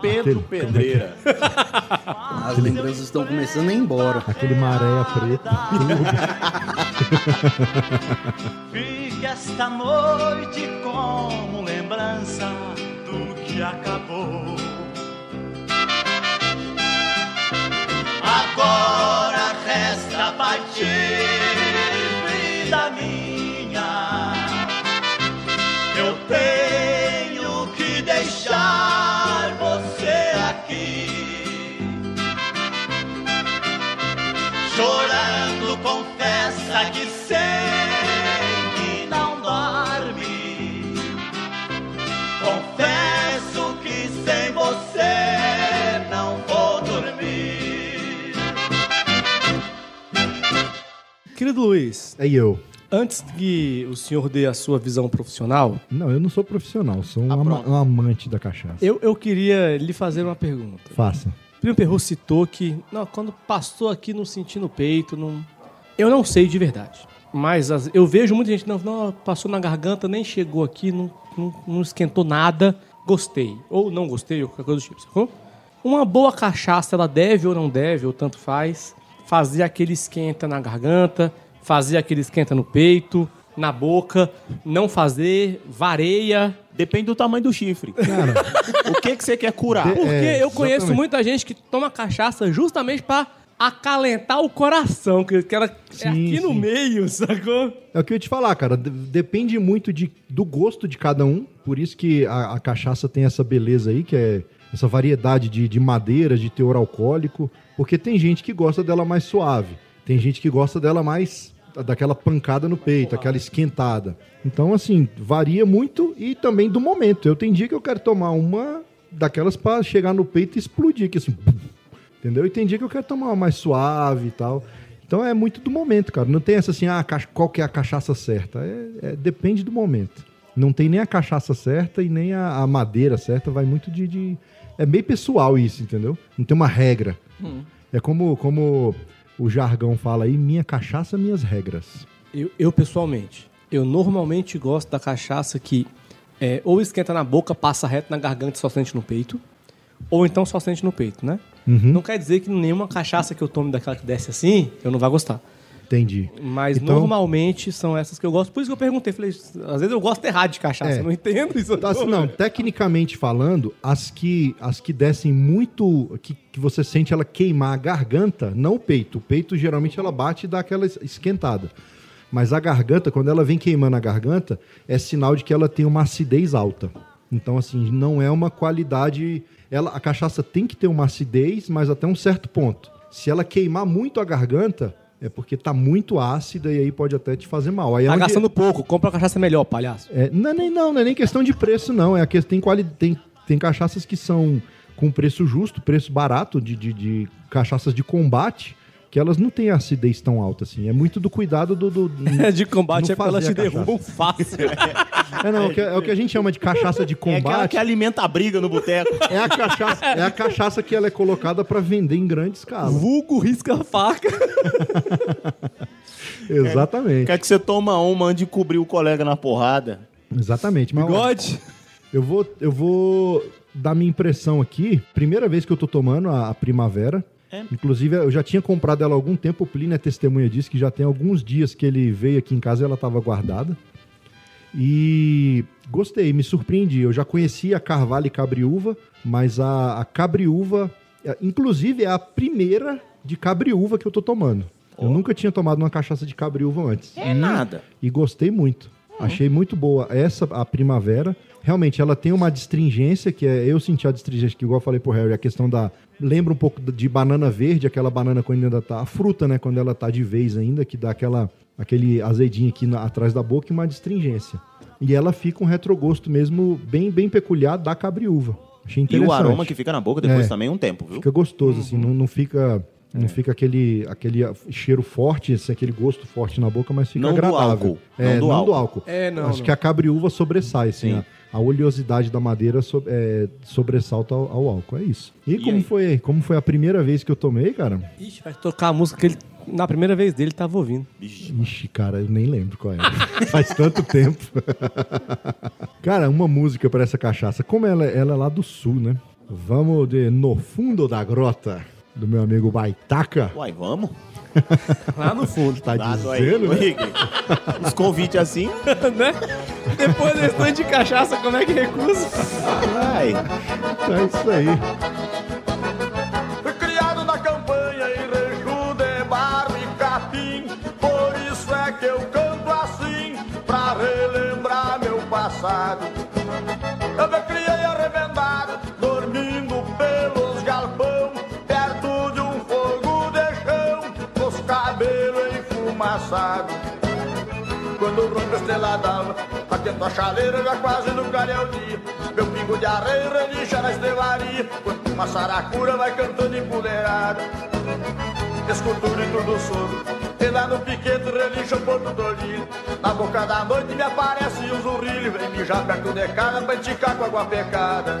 Pedro Aquele- Pedreira. As lembranças estão começando a ir embora. Aquele maré preta. Fique esta noite como lembrança do que acabou. Agora resta partir, Querido Luiz, É eu. antes que o senhor dê a sua visão profissional, Não, eu não sou profissional, sou um, Ah, ama- um amante da cachaça. eu, eu queria lhe fazer uma pergunta. Faça. Primo Perro citou que não, quando passou aqui não senti no peito, não. Eu não sei de verdade. Mas as- eu vejo muita gente, não, não, passou na garganta, nem chegou aqui, não, não, não esquentou nada, gostei. Ou não gostei, ou qualquer coisa do tipo, sacou? Uma boa cachaça, ela deve ou não deve, ou tanto faz, fazer aquele esquenta na garganta, fazer aquele esquenta no peito, na boca, não fazer, vareia. Depende do tamanho do chifre. Cara, O que, que você quer curar? De- Porque É, eu conheço exatamente. muita gente que toma cachaça justamente pra acalentar o coração, que, que ela é Sim, aqui no sim. meio, sacou? é o que eu ia te falar, cara. de- Depende muito de, do gosto de cada um. Por isso que a, a cachaça tem essa beleza aí, que é essa variedade de, de madeiras, de teor alcoólico. Porque tem gente que gosta dela mais suave. Tem gente que gosta dela mais daquela pancada no peito, aquela esquentada. Então, assim, varia muito e também do momento. Eu tenho dia que eu quero tomar uma daquelas pra chegar no peito e explodir, que assim, Entendeu? E tem dia que eu quero tomar uma mais suave e tal. Então é muito do momento, cara. Não tem essa assim, ah, qual que é a cachaça certa. É, é- depende do momento. Não tem nem a cachaça certa e nem a, a madeira certa. Vai muito de, de- É bem pessoal isso, entendeu? Não tem uma regra. É como, como o jargão fala aí, minha cachaça, minhas regras. Eu, eu, pessoalmente, eu normalmente gosto da cachaça que É, ou esquenta na boca, passa reto na garganta e só sente no peito. Ou então só sente no peito, né? Uhum. Não quer dizer que nenhuma cachaça que eu tome daquela que desce assim, eu não vai gostar. Entendi. Mas Então- normalmente são essas que eu gosto. Por isso que eu perguntei. Falei, às vezes eu gosto errado de cachaça. É. Não entendo isso. Tá, assim, não, tecnicamente falando, as que, as que descem muito, que, que você sente ela queimar a garganta, não o peito. O peito geralmente ela bate e dá aquela es- esquentada. Mas a garganta, quando ela vem queimando a garganta, é sinal de que ela tem uma acidez alta. Então, assim, não é uma qualidade. Ela, a cachaça tem que ter uma acidez, mas até um certo ponto. Se ela queimar muito a garganta, é porque tá muito ácida e aí pode até te fazer mal. Aí é Tá onde- gastando pouco. Compra uma cachaça melhor, palhaço. é, não, é nem, não, não é nem questão de preço, não. É a questão, tem, quali, tem, tem cachaças que são com preço justo, preço barato, de, de, de cachaças de combate, que elas não têm acidez tão alta assim. É muito do cuidado do. do de combate é porque elas te derrubam fácil. É, não, é o que, é o que a gente chama de cachaça de É aquela combate. que alimenta a briga no boteco. É a cachaça, é a cachaça que ela é colocada para vender em grande escala. Vulgo risca a faca. Exatamente. Quer que você toma uma antes de cobrir o colega na porrada. Exatamente. Mas, Bigode. Eu vou, eu vou dar minha impressão aqui. Primeira vez que eu tô tomando a, a primavera. É. Inclusive, eu já tinha comprado ela há algum tempo. O Plínio é testemunha disso, que já tem alguns dias que ele veio aqui em casa e ela estava guardada. E gostei, me surpreendi. Eu já conhecia a Carvalho e Cabriúva, mas a, a Cabriúva, é, inclusive, é a primeira de Cabriúva que eu tô tomando. Eu nunca tinha tomado uma cachaça de Cabriúva antes. É nada. E gostei muito. Achei muito boa. Essa, a primavera, realmente ela tem uma astringência, que é. Eu senti a astringência, que igual eu falei pro Harry, a questão da. Lembra um pouco de banana verde, aquela banana quando ainda tá. A fruta, né? Quando ela tá de vez ainda, que dá aquela, aquele azedinho aqui na- atrás da boca e uma astringência. E ela fica um retrogosto mesmo bem, bem peculiar da cabriúva. Achei E interessante. o aroma que fica na boca depois É. também um tempo, viu? Fica gostoso, assim, não, não fica. Não fica aquele, aquele cheiro forte, assim, aquele gosto forte na boca, mas fica Não do agradável. álcool. É, Não do não álcool. do álcool. É, não, Acho não. que a cabriúva sobressai, assim, Sim. a, a oleosidade da madeira so- é, sobressalta ao, ao álcool, é isso. E, E como, aí? foi, como foi a primeira vez que eu tomei, cara? Ixi, vai tocar a música que ele, na primeira vez dele, tava ouvindo. Ixi, cara, eu nem lembro qual é. Faz tanto tempo. cara, uma música pra essa cachaça. Como ela, ela é lá do sul, né? Vamos de No Fundo da Grota, do meu amigo Baitaca. Uai, vamos? Lá no fundo. Tá Dado aí. dizendo, né? Henrique. Os convites assim, né? Depois desse tanto de cachaça, como é que recusa? vai. É isso aí. Criado na campanha em Reju de Barro e Capim Por isso é que eu canto assim Pra relembrar meu passado enfumaçados quando o ronco estreladava, batendo a chaleira já quase no dia. Meu pingo de areia relincha na estelaria, quando uma saracura vai cantando empoleirada. Escultura e tudo sobre, e lá no piquete relincha o porto do. Na boca da noite me aparece um zurrilho, vem mijar perto de casa pra enticar com água pecada.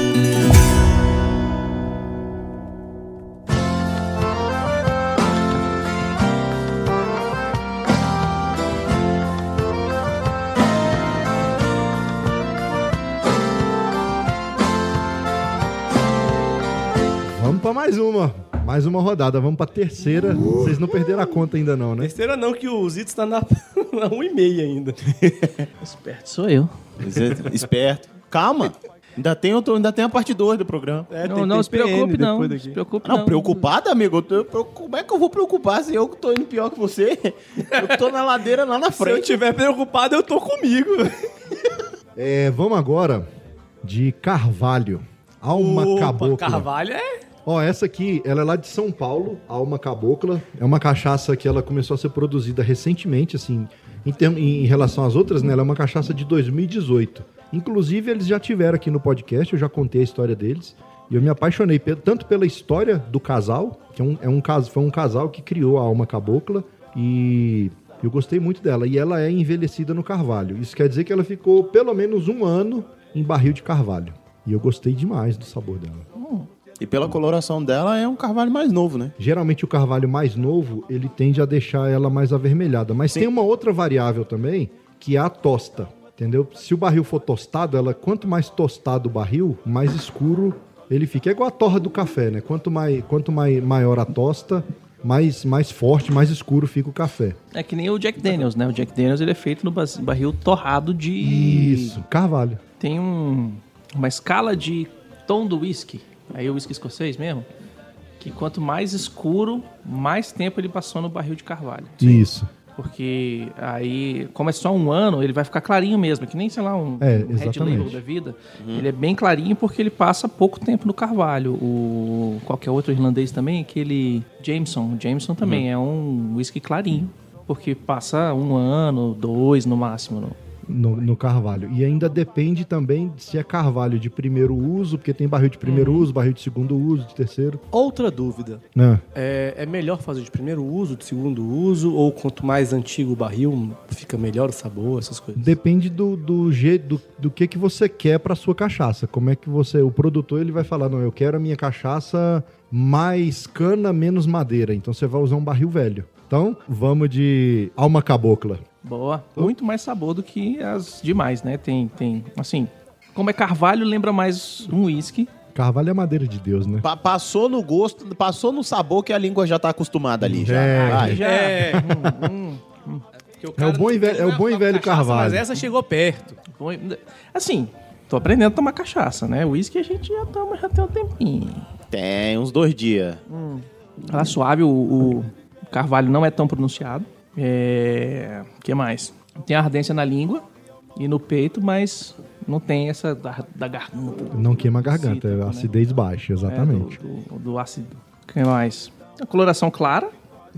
Uma. Mais uma rodada. Vamos pra terceira. Vocês não perderam a conta ainda não, né? Terceira não, que o Zito está na, Na 1,5 ainda. Esperto sou eu. Esperto. Calma. Ainda tem, outro, ainda tem a parte 2 do programa. É, não, tem- não tem se preocupe, não. daqui. se preocupe, Não, não. preocupado, amigo? Eu tô- eu- como é que eu vou preocupar se eu que tô indo pior que você? Eu tô na ladeira lá na Se eu frente. tiver preocupado, eu tô comigo. É, vamos agora de Carvalho. Alma Opa, Cabocla. Carvalho é... Ó, essa aqui, ela é lá de São Paulo, Alma Cabocla. É uma cachaça que ela começou a ser produzida recentemente, assim, em, term- em relação às outras, né? Ela é uma cachaça de 2018. Inclusive, eles já tiveram aqui no podcast, eu já contei a história deles. E eu me apaixonei tanto pela história do casal, que é um, é um cas- foi um casal que criou a Alma Cabocla, e eu gostei muito dela. E ela é envelhecida no carvalho. Isso quer dizer que ela ficou pelo menos um ano em barril de carvalho. E eu gostei demais do sabor dela. E pela coloração dela, é um carvalho mais novo, né? Geralmente o carvalho mais novo, ele tende a deixar ela mais avermelhada. Mas tem uma outra variável também, que é a tosta. Entendeu? Se o barril for tostado, ela quanto mais tostado o barril, mais escuro ele fica. É igual a torra do café, né? Quanto, mais, quanto mai- maior a tosta, mais, mais forte, mais escuro fica o café. É que nem o Jack Daniels, né? O Jack Daniels ele é feito no barril torrado de. Isso, carvalho. Tem um, uma escala de tom do whisky. Aí o whisky escocês mesmo. Que quanto mais escuro, mais tempo ele passou no barril de carvalho. Isso. Porque aí, como é só um ano, ele vai ficar clarinho mesmo, que nem, sei lá, um, É, um Red. Label da vida. Ele é bem clarinho porque ele passa pouco tempo no carvalho. O qualquer outro irlandês também, aquele Jameson. O Jameson também é um whisky clarinho, porque passa um ano, dois no máximo. no- No, no carvalho. E ainda depende também se é carvalho de primeiro uso, porque tem barril de primeiro uso, barril de segundo uso, de terceiro. Outra dúvida. Né? É, é melhor fazer de primeiro uso, de segundo uso, ou quanto mais antigo o barril, fica melhor o sabor, essas coisas? Depende do, do jeito do, do que que você quer para sua cachaça. Como é que você, o produtor ele vai falar, não, eu quero a minha cachaça mais cana, menos madeira. Então você vai usar um barril velho. Então, vamos de alma cabocla. Boa. Muito mais sabor do que as demais, né? Tem, tem, assim, como é carvalho, lembra mais um whisky. Carvalho é madeira de Deus, né? Pa- passou no gosto, passou no sabor que a língua já tá acostumada ali. Já. É. Vai. Já, É. hum, hum. É o bom e velho, é o bom e velho carvalho. Mas essa chegou perto. Bom, Assim, tô aprendendo a tomar cachaça, né? Whisky a gente já toma já tem um tempinho. Tem uns dois dias. Ela é suave, o, o carvalho não é tão pronunciado. É... O que mais? Tem ardência na língua e no peito, mas não tem essa da, da garganta. Não queima a garganta, é Cítrico, né? acidez baixa, exatamente. É, do, do, do ácido. O que mais? A coloração clara.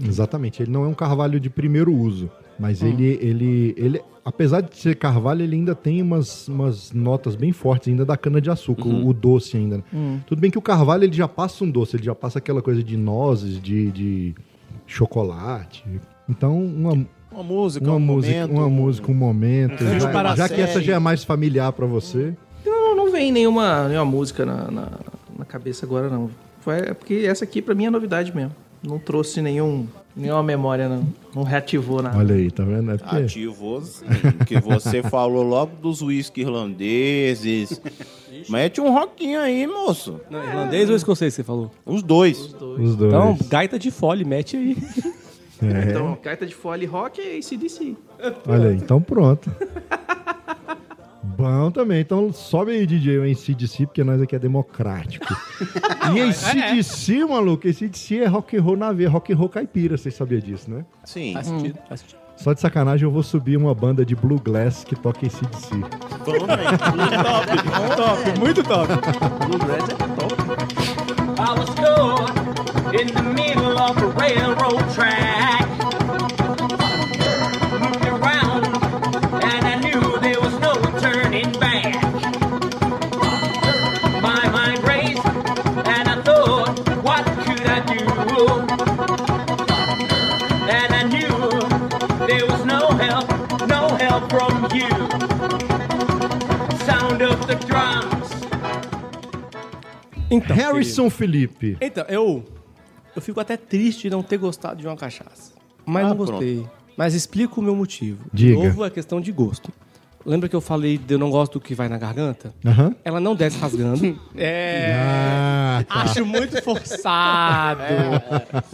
Exatamente. Ele não é um carvalho de primeiro uso, mas Hum. ele, ele, ele, apesar de ser carvalho, ele ainda tem umas, umas notas bem fortes ainda da cana de açúcar, Uhum. o, o doce ainda. né? Hum. Tudo bem que o carvalho ele já passa um doce, ele já passa aquela coisa de nozes, de, de chocolate. Então, uma, Uma música, uma um música, momento. uma música, um momento. filme já, para já que essa já é mais familiar pra você. Não, não vem nenhuma, nenhuma música na, na, na cabeça agora, não. Foi, é porque essa aqui pra mim é novidade mesmo. Não trouxe nenhum, nenhuma memória, não. Não reativou nada. Olha aí, tá vendo? É porque- Ativou sim, que você falou logo dos whisky irlandeses. Mete um rockinho aí, moço. Não, irlandês ou escocês você falou? Os dois. Os dois. Então, gaita de fole, mete aí. É. Então, carta de folha e rock é ACDC. Olha aí, então pronto. Bom também. Então sobe aí, DJ, o NCDC, porque nós aqui é democrático. e NCDC, maluco, NCDC é rock and roll na veia, rock and roll caipira, vocês sabiam disso, né? Sim. Faz sentido, faz sentido. Só de sacanagem eu vou subir uma banda de Blue Glass que toca NCDC. Top, muito top. Bluegrass é top. I was stood in the middle of a railroad track. Looked around and I knew there was no turning back. My mind raced and I thought, what could I do? And I knew there was no help, no help from you. Sound of the drums. Então, Harrison Felipe. Então, eu, eu fico até triste de não ter gostado de uma cachaça. Mas Ah, não gostei. Mas explico o meu motivo. Diga. De novo, é questão de gosto. Lembra que eu falei de eu não gosto do que vai na garganta? Aham. Ela não desce rasgando. É. Ah, tá. Acho muito forçado.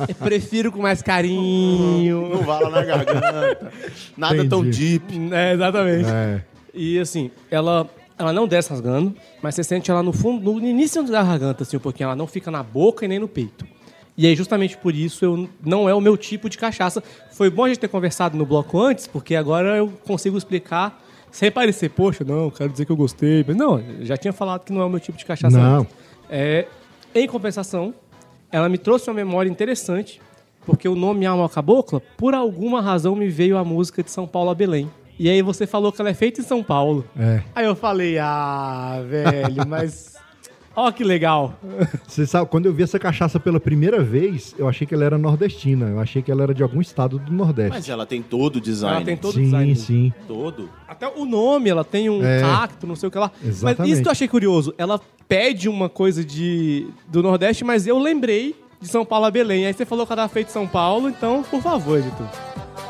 Eu prefiro com mais carinho. Não vala na garganta. Nada tão Entendi. deep. É, exatamente. É. E assim, ela, ela não desce rasgando, mas você sente ela no fundo, no início da garganta, assim, um pouquinho. Ela não fica na boca e nem no peito. E aí, justamente por isso, eu, não é o meu tipo de cachaça. Foi bom a gente ter conversado no bloco antes, porque agora eu consigo explicar sem parecer, poxa, não, quero dizer que eu gostei. Mas não, já tinha falado que não é o meu tipo de cachaça. Não. É, em compensação, ela me trouxe uma memória interessante, porque o nome Alma Cabocla, por alguma razão, me veio a música de São Paulo a Belém. E aí você falou que ela é feita em São Paulo. É. Aí eu falei, ah, velho, mas. Ó, que legal. Você sabe, quando eu vi essa cachaça pela primeira vez, eu achei que ela era nordestina. Eu achei que ela era de algum estado do Nordeste. Mas ela tem todo o design. Ela tem todo o sim, design. sim. Todo. Até o nome, ela tem um É. cacto, não sei o que lá. Mas Exatamente. isso que eu achei curioso. Ela pede uma coisa de do Nordeste, mas eu lembrei de São Paulo a Belém. Aí você falou que ela era feita em São Paulo, então, por favor, editor.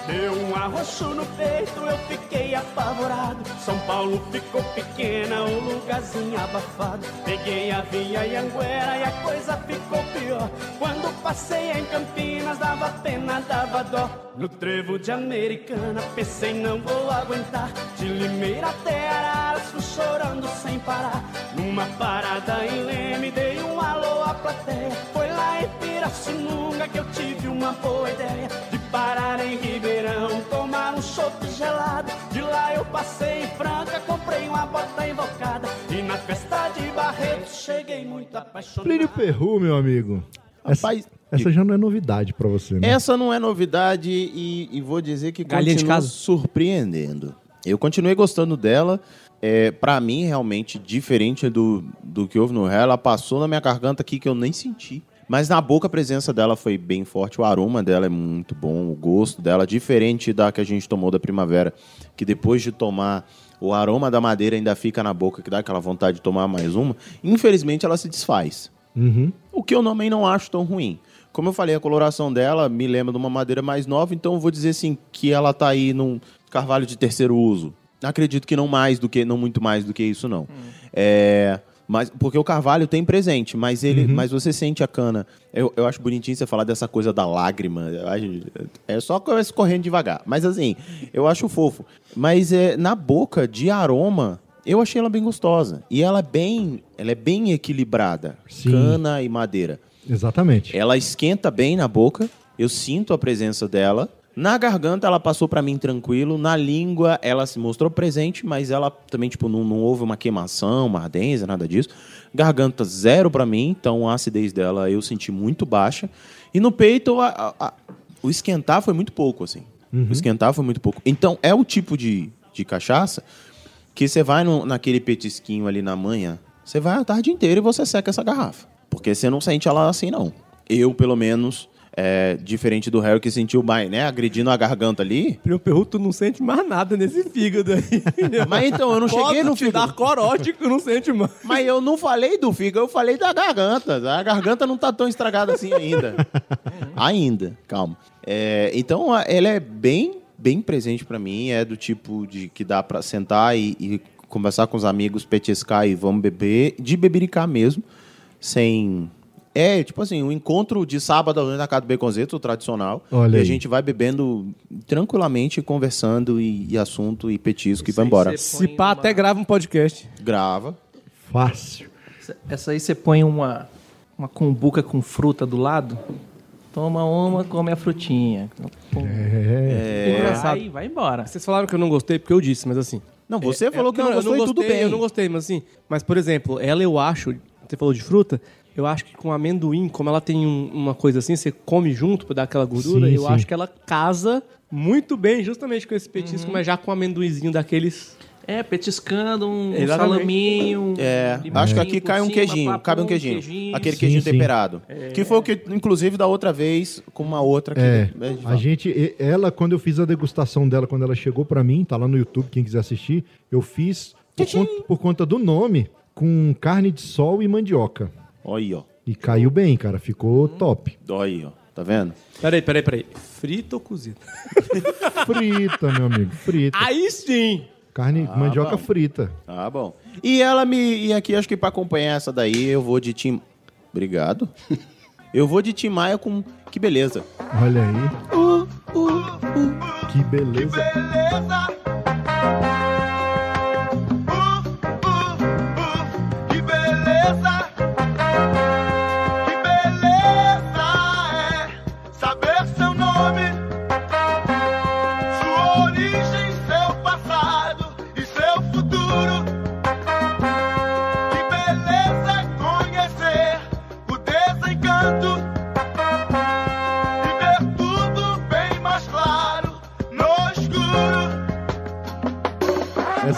Deu um arroxo no peito, eu fiquei apavorado. São Paulo ficou pequena, o lugarzinho abafado. Peguei a via Anguera e a coisa ficou pior. Quando passei em Campinas, dava pena, dava dó. No trevo de Americana, pensei não vou aguentar. De Limeira até Araras, fui chorando sem parar. Numa parada em Leme, dei um alô à plateia. Foi lá em Pirassununga que eu tive uma boa ideia de parar em Ribeirão, tomar um chopp gelado. De lá eu passei em Franca, comprei uma bota invocada. E na festa de Barretos cheguei muito apaixonado. Plínio Perru, meu amigo. Essa, Rapaz, essa já não é novidade pra você, né? Essa não é novidade e, e vou dizer que Galinha de continua casa? surpreendendo. Eu continuei gostando dela. É, para mim, realmente, diferente do, do que houve no réu, ela passou na minha garganta aqui que eu nem senti. Mas na boca a presença dela foi bem forte, o aroma dela é muito bom, o gosto dela, diferente da que a gente tomou da primavera, que depois de tomar, o aroma da madeira ainda fica na boca, que dá aquela vontade de tomar mais uma. Infelizmente, ela se desfaz. Uhum. O que eu também não acho tão ruim. Como eu falei, a coloração dela me lembra de uma madeira mais nova, então eu vou dizer assim que ela tá aí num carvalho de terceiro uso. Acredito que não mais do que, não muito mais do que isso não. É, mas porque o carvalho tem presente, mas ele, mas você sente a cana. Eu, eu acho bonitinho você falar dessa coisa da lágrima. É só começa correndo devagar. Mas assim, eu acho fofo. Mas é, na boca de aroma, eu achei ela bem gostosa. E ela é bem, ela é bem equilibrada. Sim. Cana e madeira. Exatamente. Ela esquenta bem na boca, eu sinto a presença dela. Na garganta ela passou pra mim tranquilo, na língua ela se mostrou presente, mas ela também tipo não, não houve uma queimação, uma ardência, nada disso. Garganta zero pra mim, então a acidez dela eu senti muito baixa. E no peito a- a- a- o esquentar foi muito pouco assim. O esquentar foi muito pouco. Então é o tipo de, de cachaça que você vai no- naquele petisquinho ali na manhã, você vai a tarde inteira e você seca essa garrafa. Porque você não sente ela assim, não. Eu, pelo menos, é, diferente do Harry que sentiu mais, né? Agredindo a garganta ali. Plínio Perru, tu não sente mais nada nesse fígado aí. Mas então, eu não cheguei no te fígado. dar corótico, não sente mais. Mas eu não falei do fígado, eu falei da garganta. A garganta não tá tão estragada assim ainda. ainda, calma. É, então, ela é bem, bem presente pra mim. É do tipo de que dá pra sentar e, e conversar com os amigos, petiscar e vamos beber. De bebericar mesmo, sem... É, tipo assim, um encontro de sábado na casa do Baconzito, o tradicional. Olha e a aí. gente vai bebendo tranquilamente, conversando e, e assunto e petisco e vai embora. Se pá, até grava um podcast. Grava. Fácil. Essa aí você põe uma, uma cumbuca com fruta do lado, toma uma, come a frutinha. É. Engraçado. Aí vai embora. Vocês falaram que eu não gostei porque eu disse, mas assim. Não, você falou que É, não, eu gostou e gostei, tudo bem. Eu não gostei, mas assim. Mas, por exemplo, ela eu acho. Você falou de fruta. Eu acho que com amendoim, como ela tem um- uma coisa assim, você come junto pra dar aquela gordura, Sim, eu sim. acho que ela casa muito bem justamente com esse petisco, mas já com amendoinzinho daqueles. É, petiscando um Exatamente. salaminho. É, acho que aqui cai um cima, queijinho, papum, cabe um queijinho. Aquele Sim, queijinho sim. temperado. Que foi o que, inclusive, da outra vez, com uma outra que É, a gente a fala. gente, ela, quando eu fiz a degustação dela, quando ela chegou pra mim, tá lá no YouTube, quem quiser assistir, eu fiz por, conta, por conta do nome, com carne de sol e mandioca. Olha aí, ó. E caiu bem, cara, ficou top. Olha aí, ó. Tá vendo? Peraí, peraí, peraí. Frita ou cozida? Frita, meu amigo, frita. Aí sim! Carne, Ah, mandioca bom. frita. Tá bom. E ela me. E aqui, acho que pra acompanhar essa daí, eu vou de Tim. Obrigado. Eu vou de Tim Maia com. Que beleza. Olha aí. Que beleza. Que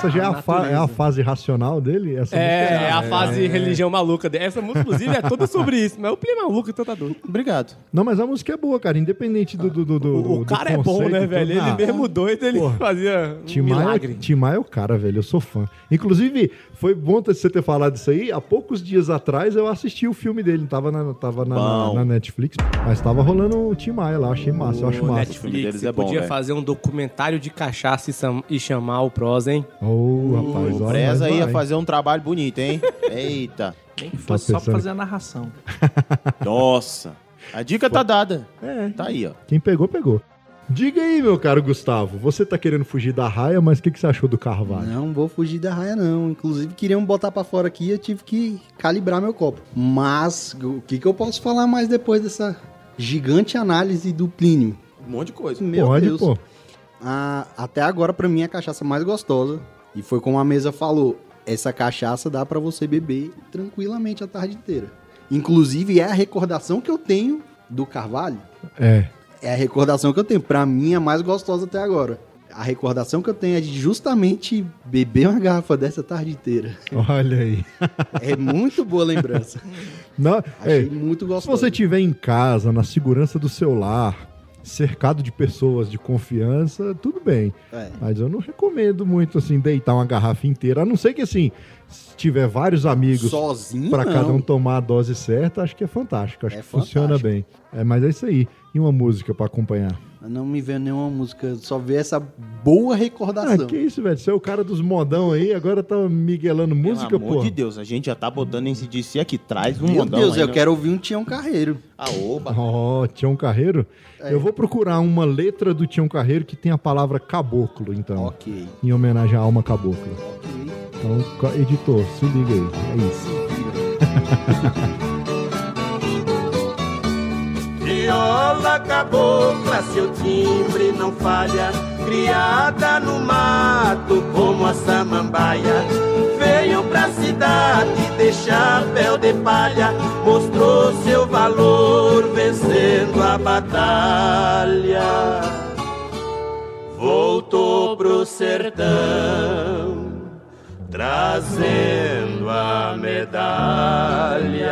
Essa já é a, fa- é a fase racional dele? Essa É, música é a fase religião maluca. dele. Essa música, inclusive, é toda sobre isso. Mas o Play é maluco, então tá doido. Obrigado. Não, mas a música é boa, cara. Independente do. do, do, do O, o do cara é bom, conceito né, velho? Ele Ah, mesmo doido, ele Porra. fazia um Tim Maia, milagre. Tim Maia é o cara, velho. Eu sou fã. Inclusive, foi bom você ter falado isso aí. Há poucos dias atrás eu assisti o filme dele. Tava na, tava na, na Netflix, mas tava rolando o Tim Maia lá. Achei massa, eu acho O massa. filme Netflix deles é bom, podia velho. fazer um documentário de cachaça e, e chamar o Pros, hein? Ô, rapaz, O olha, Preza mas ia vai. fazer um trabalho bonito, hein? Eita. Nem que fosse só pra pensando- fazer a narração. Nossa. A dica tá dada. É, Tá aí, ó. quem pegou, pegou. Diga aí, meu caro Gustavo. Você tá querendo fugir da raia, mas o que, que você achou do Carvalho? Não vou fugir da raia, não. Inclusive, queriam botar pra fora aqui e eu tive que calibrar meu copo. Mas, o que, que eu posso falar mais depois dessa gigante análise do Plínio? Um monte de coisa. Meu Pode, Deus. pô. Ah, até agora, pra mim, é a cachaça mais gostosa. E foi como a mesa falou: essa cachaça dá pra você beber tranquilamente a tarde inteira. Inclusive, é a recordação que eu tenho do Carvalho. É. É a recordação que eu tenho. Pra mim, é a mais gostosa até agora. A recordação que eu tenho é de justamente beber uma garrafa dessa tarde inteira. Olha aí. É muito boa lembrança. Não, Achei é, muito se gostosa. você estiver em casa, na segurança do seu lar, cercado de pessoas de confiança, tudo bem. É. Mas eu não recomendo muito, assim, deitar uma garrafa inteira. A não ser que, assim, se tiver vários amigos não. cada um tomar a dose certa, acho que é fantástico. Acho É que funciona bem. É, mas é isso aí. E uma música pra acompanhar? Não me vê nenhuma música, só vê essa boa Ah, recordação. que isso, velho? Você é o cara dos modão aí, agora tá miguelando música, Pelo amor pô. de Deus, a gente já tá botando esse DC aqui. Traz um Meu modão Deus, aí, eu né? quero ouvir um Tião Carreiro. Ah, oba. Ó, Tião Carreiro. É. Eu vou procurar uma letra do Tião Carreiro que tem a palavra caboclo, então. Ok. Em homenagem à alma cabocla. Ok. Então, editor, se liga aí. É isso. Viola cabocla, seu timbre não falha. Criada no mato como a samambaia. Veio pra cidade de chapéu de palha. Mostrou seu valor vencendo a batalha. Voltou pro sertão, trazendo a medalha.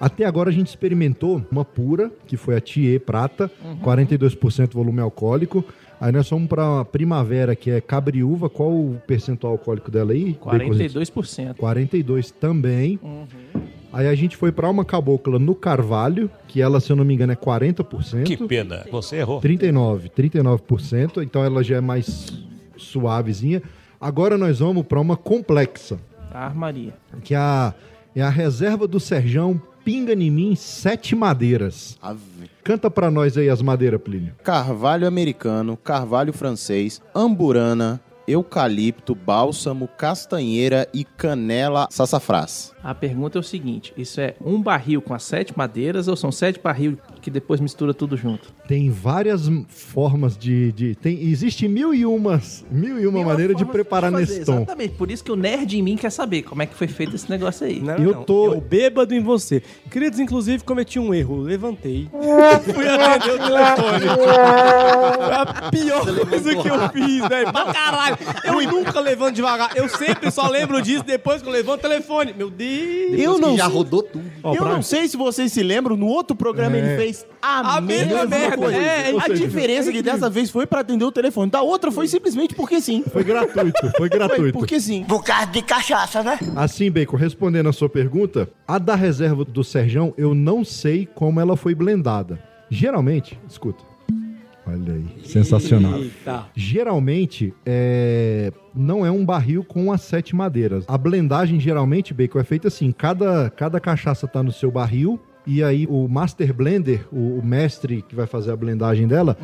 até agora a gente experimentou uma pura, que foi a Thier Prata, 42% volume alcoólico. Aí nós fomos pra Primavera, que é cabriúva. Qual o percentual alcoólico dela aí? Baconzitos? 42%. 42 também. Aí a gente foi pra uma cabocla no Carvalho, que ela, se eu não me engano, é 40%. Que pena. Você errou. 39, 39%, então ela já é mais suavezinha. Agora nós vamos para uma complexa, Armaria. que é a, é a reserva do Serjão Pinga em mim Sete Madeiras. Ave. Canta pra nós aí as madeiras, Plínio. Carvalho americano, carvalho francês, amburana, eucalipto, bálsamo, castanheira e canela sassafrás. A pergunta é o seguinte: isso é um barril com as sete madeiras ou são sete barril que depois mistura tudo junto? Tem várias formas de. de tem, existe mil e umas, mil e uma maneiras de preparar Fazer, Neston. Exatamente, por isso que o nerd em mim quer saber como é que foi feito esse negócio aí. Não, Eu não, tô- Eu bêbado em você. Queridos, inclusive, cometi um erro. Levantei. fui atender o telefone. Foi a pior coisa que eu fiz, velho. Pra caralho. Eu nunca levanto devagar. Eu sempre só lembro disso depois que eu levanto o telefone. Meu Deus. Eu que não, já rodou tudo. Ó, eu pra- não sei se vocês se lembram, no outro programa É. ele fez a, A mesma merda, coisa. é, a seja, diferença é que dessa vez foi pra atender o telefone, da outra foi simplesmente porque sim. Foi gratuito, foi Foi gratuito. porque sim. Por causa de cachaça, né? Assim, Bacon, respondendo a sua pergunta, a da reserva do Serjão, eu não sei como ela foi blendada. Geralmente, escuta. Olha aí, sensacional. Eita. Geralmente, é, não é um barril com as sete madeiras. A blendagem, geralmente, Bacon, é feita assim: cada, cada cachaça tá no seu barril, e aí o Master Blender, o, o mestre que vai fazer a blendagem dela,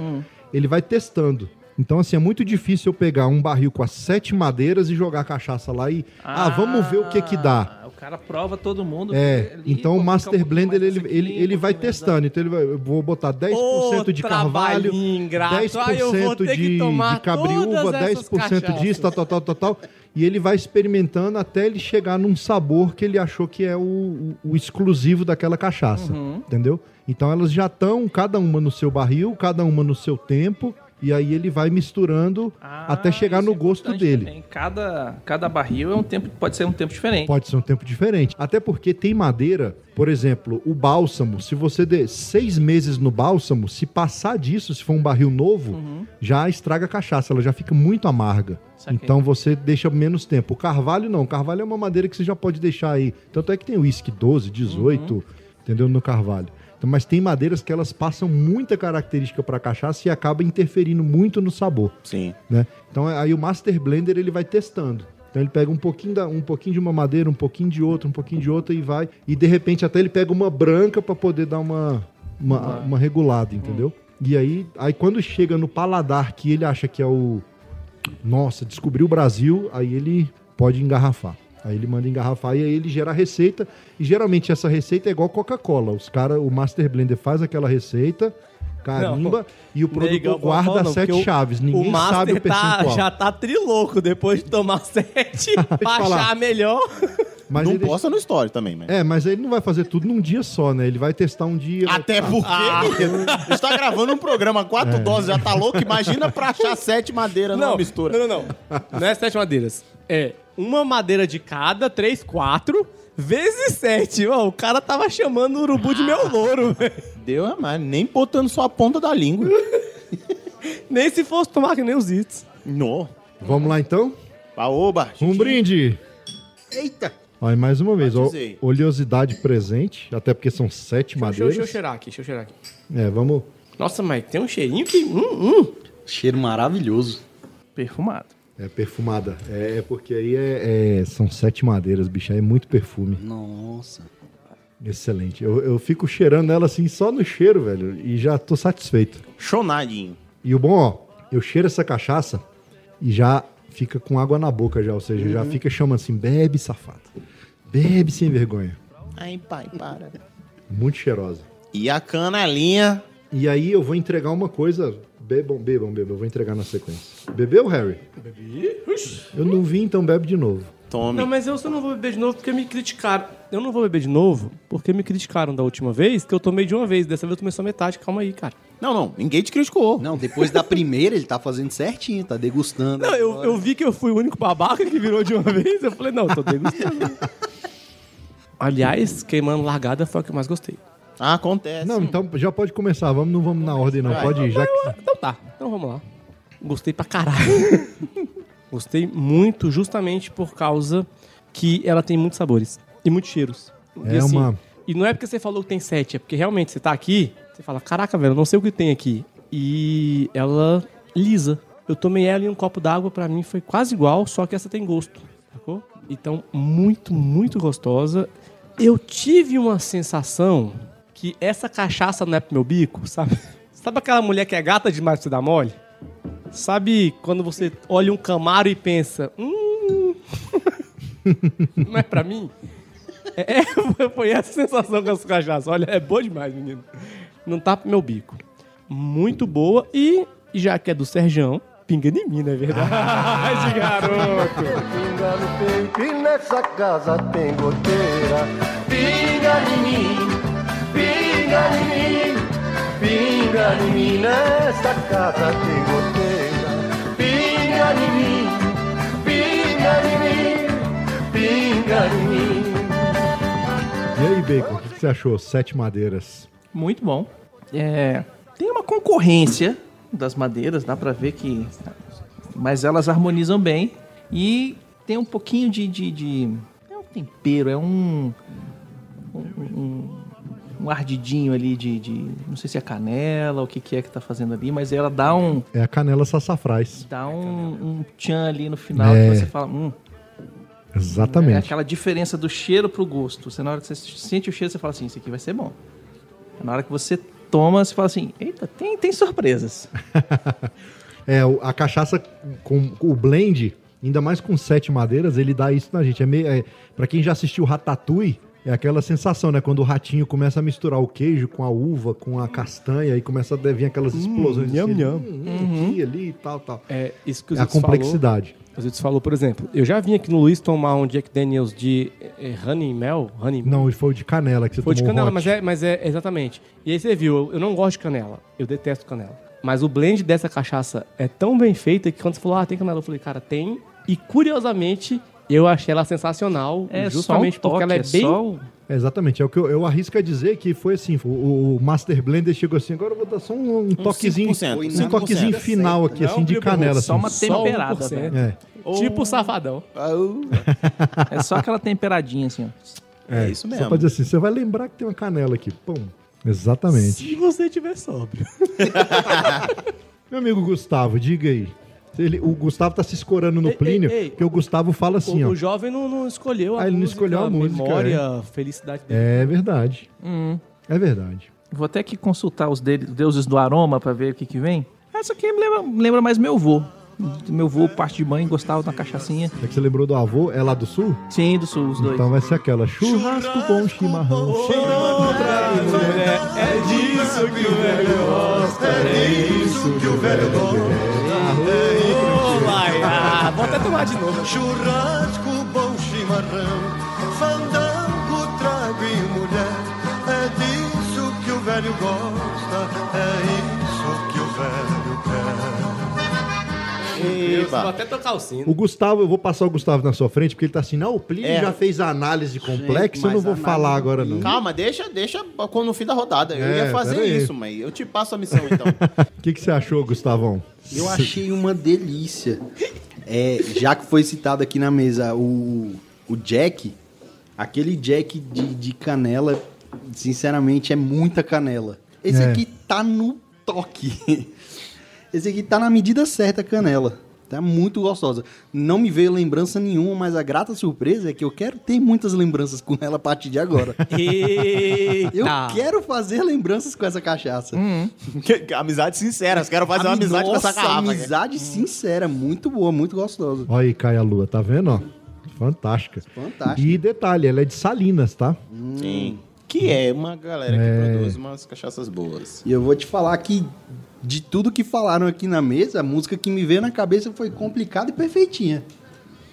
ele vai testando. Então, assim, é muito difícil eu pegar um barril com as sete madeiras e jogar a cachaça lá e. Ah, vamos ver o que que dá. O cara prova todo mundo. É, ali, então o um Master Blender ele, ele, ele um vai mais testando. Então ele vai, eu vou botar 10% de carvalho, ingrato. Ai, eu vou 10% ter que de, de cabriúva, todas essas 10% disso, tal, tal, tal, tal, tal. E ele vai experimentando até ele chegar num sabor que ele achou que é o, o- o exclusivo daquela cachaça. Uhum. Entendeu? Então elas já estão, cada uma no seu barril, cada uma no seu tempo. E aí ele vai misturando Ah, até chegar no é gosto dele. também. Cada, cada barril é um tempo, pode ser um tempo diferente. Pode ser um tempo diferente. Até porque tem madeira, por exemplo, o bálsamo. Se você der seis meses no bálsamo, se passar disso, se for um barril novo, já estraga a cachaça, ela já fica muito amarga. Saquei. Então você deixa menos tempo. O carvalho não. O carvalho é uma madeira que você já pode deixar aí. Tanto é que tem uísque 12, 18, entendeu? No carvalho. Então, mas tem madeiras que elas passam muita característica para cachaça e acaba interferindo muito no sabor Sim. né? Então aí o Master Blender ele vai testando. Então ele pega um pouquinho, da, um pouquinho de uma madeira, um pouquinho de outra, um pouquinho de outra e vai. E de repente até ele pega uma branca para poder dar uma, uma, uma regulada, entendeu? E aí, aí quando chega no paladar que ele acha que é o. Nossa, descobriu o Brasil, aí ele pode engarrafar. Aí ele manda engarrafar e aí ele gera a receita. E geralmente essa receita é igual Coca-Cola. Os cara, o Master Blender faz aquela receita, carimba e o produtor guarda não, sete o- chaves. Ninguém o sabe o tá, percentual. já tá trilouco depois de tomar sete. pra achar melhor. Mas não ele- posta no story também, mas... É, mas ele não vai fazer tudo num dia só, né? Ele vai testar um dia. vai- Até porque a gente tá gravando um programa, quatro doses, já tá louco? Imagina pra achar sete madeiras numa mistura. Não, não, não. Não é sete madeiras. É uma madeira de cada, três, quatro, vezes sete. Ó, o cara tava chamando o urubu de meu louro, velho. Deu, é, mas nem botando só a ponta da língua. Nem se fosse tomar que nem os itens. No. Vamos lá então? Paoba. Um brinde. Eita! Ó, e mais uma vez, ó, oleosidade presente, até porque são sete Deixa, madeiras. deixa eu cheirar aqui, deixa eu cheirar aqui. É, vamos. Nossa, mas tem um cheirinho que. Hum, hum. Cheiro maravilhoso. Perfumado. É perfumada. É, é porque aí é, é- são sete madeiras, bicho. aí É muito perfume. Nossa. Excelente. Eu, eu fico cheirando ela assim só no cheiro, velho. E já tô satisfeito. Chonadinho. E o bom, ó, eu cheiro essa cachaça e já fica com água na boca já. Ou seja, já fica chamando assim, bebe, safado. Bebe sem vergonha. Ai, pai, para. Muito cheirosa. E a canelinha. E aí eu vou entregar uma coisa. Bebam, bebam, bebam. Eu vou entregar na sequência. Bebeu, Harry? Bebi. Eu não vi, então bebe de novo. Tome. Não, mas eu só não vou beber de novo porque me criticaram. Eu não vou beber de novo porque me criticaram da última vez que eu tomei de uma vez. Dessa vez eu tomei só metade. Calma aí, cara. Não, não. Ninguém te criticou. Não, depois da primeira ele tá fazendo certinho, tá degustando. Não, eu, eu vi que eu fui o único babaca que virou de uma vez. Eu falei, não, tô degustando. Aliás, queimando largada foi o que eu mais gostei. Ah, acontece. Não, então já pode começar. Vamos, não vamos na ordem, não. Vai. Pode ir. Já que... Então tá, então vamos lá. Gostei pra caralho. Gostei muito justamente por causa que ela tem muitos sabores e muitos cheiros. E, É uma- E não é porque você falou que tem sete, é porque realmente você tá aqui, você fala, caraca, velho, não sei o que tem aqui. E ela lisa. Eu tomei ela em um copo d'água, pra mim foi quase igual, só que essa tem gosto, sacou? Então, muito, muito gostosa. Eu tive uma sensação que essa cachaça não é pro meu bico, sabe? Sabe aquela mulher que é gata demais pra você dar mole? Sabe quando você olha um camaro e pensa, hum, não é pra mim? É, foi essa sensação com as cachaças. Olha, é boa demais, menino. Não tá pro meu bico. Muito boa. E, já que é do Serjão, pinga de mim, não é verdade, garoto? Pinga no peito e nessa casa tem goteira. Pinga em mim, pinga em mim, pinga em mim. Nessa casa tem goteira. Pinga em mim, pinga em mim, pinga em mim. E aí, Bacon, o que você achou? Sete madeiras. Muito bom. É, tem uma concorrência das madeiras, dá pra ver que. Mas elas harmonizam bem. E tem um pouquinho de. de, de- é um tempero, é um. Um, um- um ardidinho ali de, de- Não sei se é canela, o que, que é que tá fazendo ali, mas ela dá um. É a canela sassafrás. Dá um, um tchan ali no final É. que você fala. Hum, é Exatamente. aquela diferença do cheiro pro gosto. Você, na hora que você sente o cheiro, você fala assim: Isso aqui vai ser bom. Na hora que você toma, você fala assim: Eita, tem, tem surpresas. É, a cachaça com o blend, ainda mais com sete madeiras, ele dá isso na gente. É meio, é, pra quem já assistiu Ratatouille, é aquela sensação, né? Quando o ratinho começa a misturar o queijo com a uva, com a castanha, e começa a vir aquelas explosões. nham, assim, nham. hum, hum, aqui, ali e tal, tal. É, isso que o É a complexidade. Falou, o Zitos falou, por exemplo, eu já vim aqui no Luiz tomar um Jack Daniels de é, honey mel, honey Não, foi o de canela que você Foi de tomou canela, hot. mas é, mas é exatamente. E aí você viu, eu, eu não gosto de canela. Eu detesto canela. Mas o blend dessa cachaça é tão bem feita que quando você falou, ah, tem canela, eu falei, cara, tem. E curiosamente, eu achei ela sensacional. É justamente só um porque ela é toque, é bem. só É, exatamente, é o que eu, eu arrisco a dizer que foi assim, o, o Master Blender chegou assim, agora eu vou dar só um, um toquezinho, 5%, um 5%. toquezinho final aqui, assim, de canela. só assim. uma temperada, velho. É, Tipo o safadão. É só aquela temperadinha assim, ó. é, isso Só mesmo. pra dizer assim, você vai lembrar que tem uma canela aqui. Pum. Exatamente. Se você tiver sóbrio. Meu amigo Gustavo, diga aí. Ele, o Gustavo tá se escorando no Ei, Plínio, ei, ei. porque o Gustavo fala assim, o, ó. o jovem não, não escolheu a Ah, ele não escolheu a música, memória, felicidade dele. É verdade. Hum. É verdade. Vou até aqui consultar os de- deuses do aroma pra ver o que que vem. Essa aqui me lembra, me lembra mais meu avô. Meu avô, parte de mãe, gostava da cachaçinha. É que você lembrou do avô? É lá do sul? Sim, do sul, os dois. Então vai ser aquela churrasco bom chimarrão. É disso que o velho gosta. É isso que o velho ah, vou até tomar de novo. Churrasco, bom chimarrão, fandango, trago e mulher. É disso que o velho gosta, é isso que o velho quer. Eu vou até tocar o sino. O Gustavo, eu vou passar o Gustavo na sua frente, porque ele tá assim, não, o Plínio É. já fez a análise complexa, eu não vou falar agora do não. Calma, deixa, deixa quando no fim da rodada. Eu É, ia fazer isso, mas eu te passo a missão então. O que, que você achou, Gustavão? Eu achei uma delícia. É, já que foi citado aqui na mesa o, o Jack, aquele Jack de, de canela, sinceramente, é muita canela. Esse É. aqui tá no toque. Esse aqui tá na medida certa, a canela. Tá muito gostosa. Não me veio lembrança nenhuma, mas a grata surpresa é que eu quero ter muitas lembranças com ela a partir de agora. Eita. Eu quero fazer lembranças com essa cachaça. amizade sincera. Eu quero fazer uma amizade com essa Nossa, garrafa. amizade sincera, muito boa, muito gostosa. Olha aí, cai a lua, tá vendo, ó? Fantástica. Fantástica. E detalhe, ela é de Salinas, tá? Sim. Que é uma galera que É. produz umas cachaças boas. E eu vou te falar que de tudo que falaram aqui na mesa, a música que me veio na cabeça foi complicada e perfeitinha.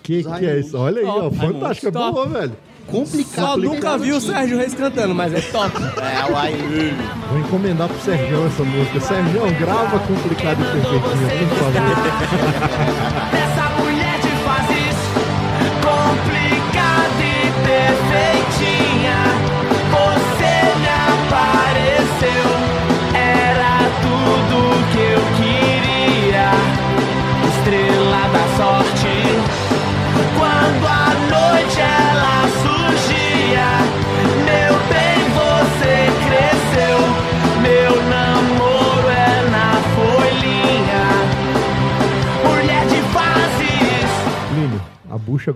Que Os que é isso? Olha aí, ó, fantástica, Raimundos, boa, velho. Complicado. Só nunca vi o. Sérgio Reis cantando, mas é top. É, uai. Vou encomendar pro Sergião essa música. Sergião, grava complicado e perfeitinho, por favor. Essa mulher de fases complicada e perfeitinha.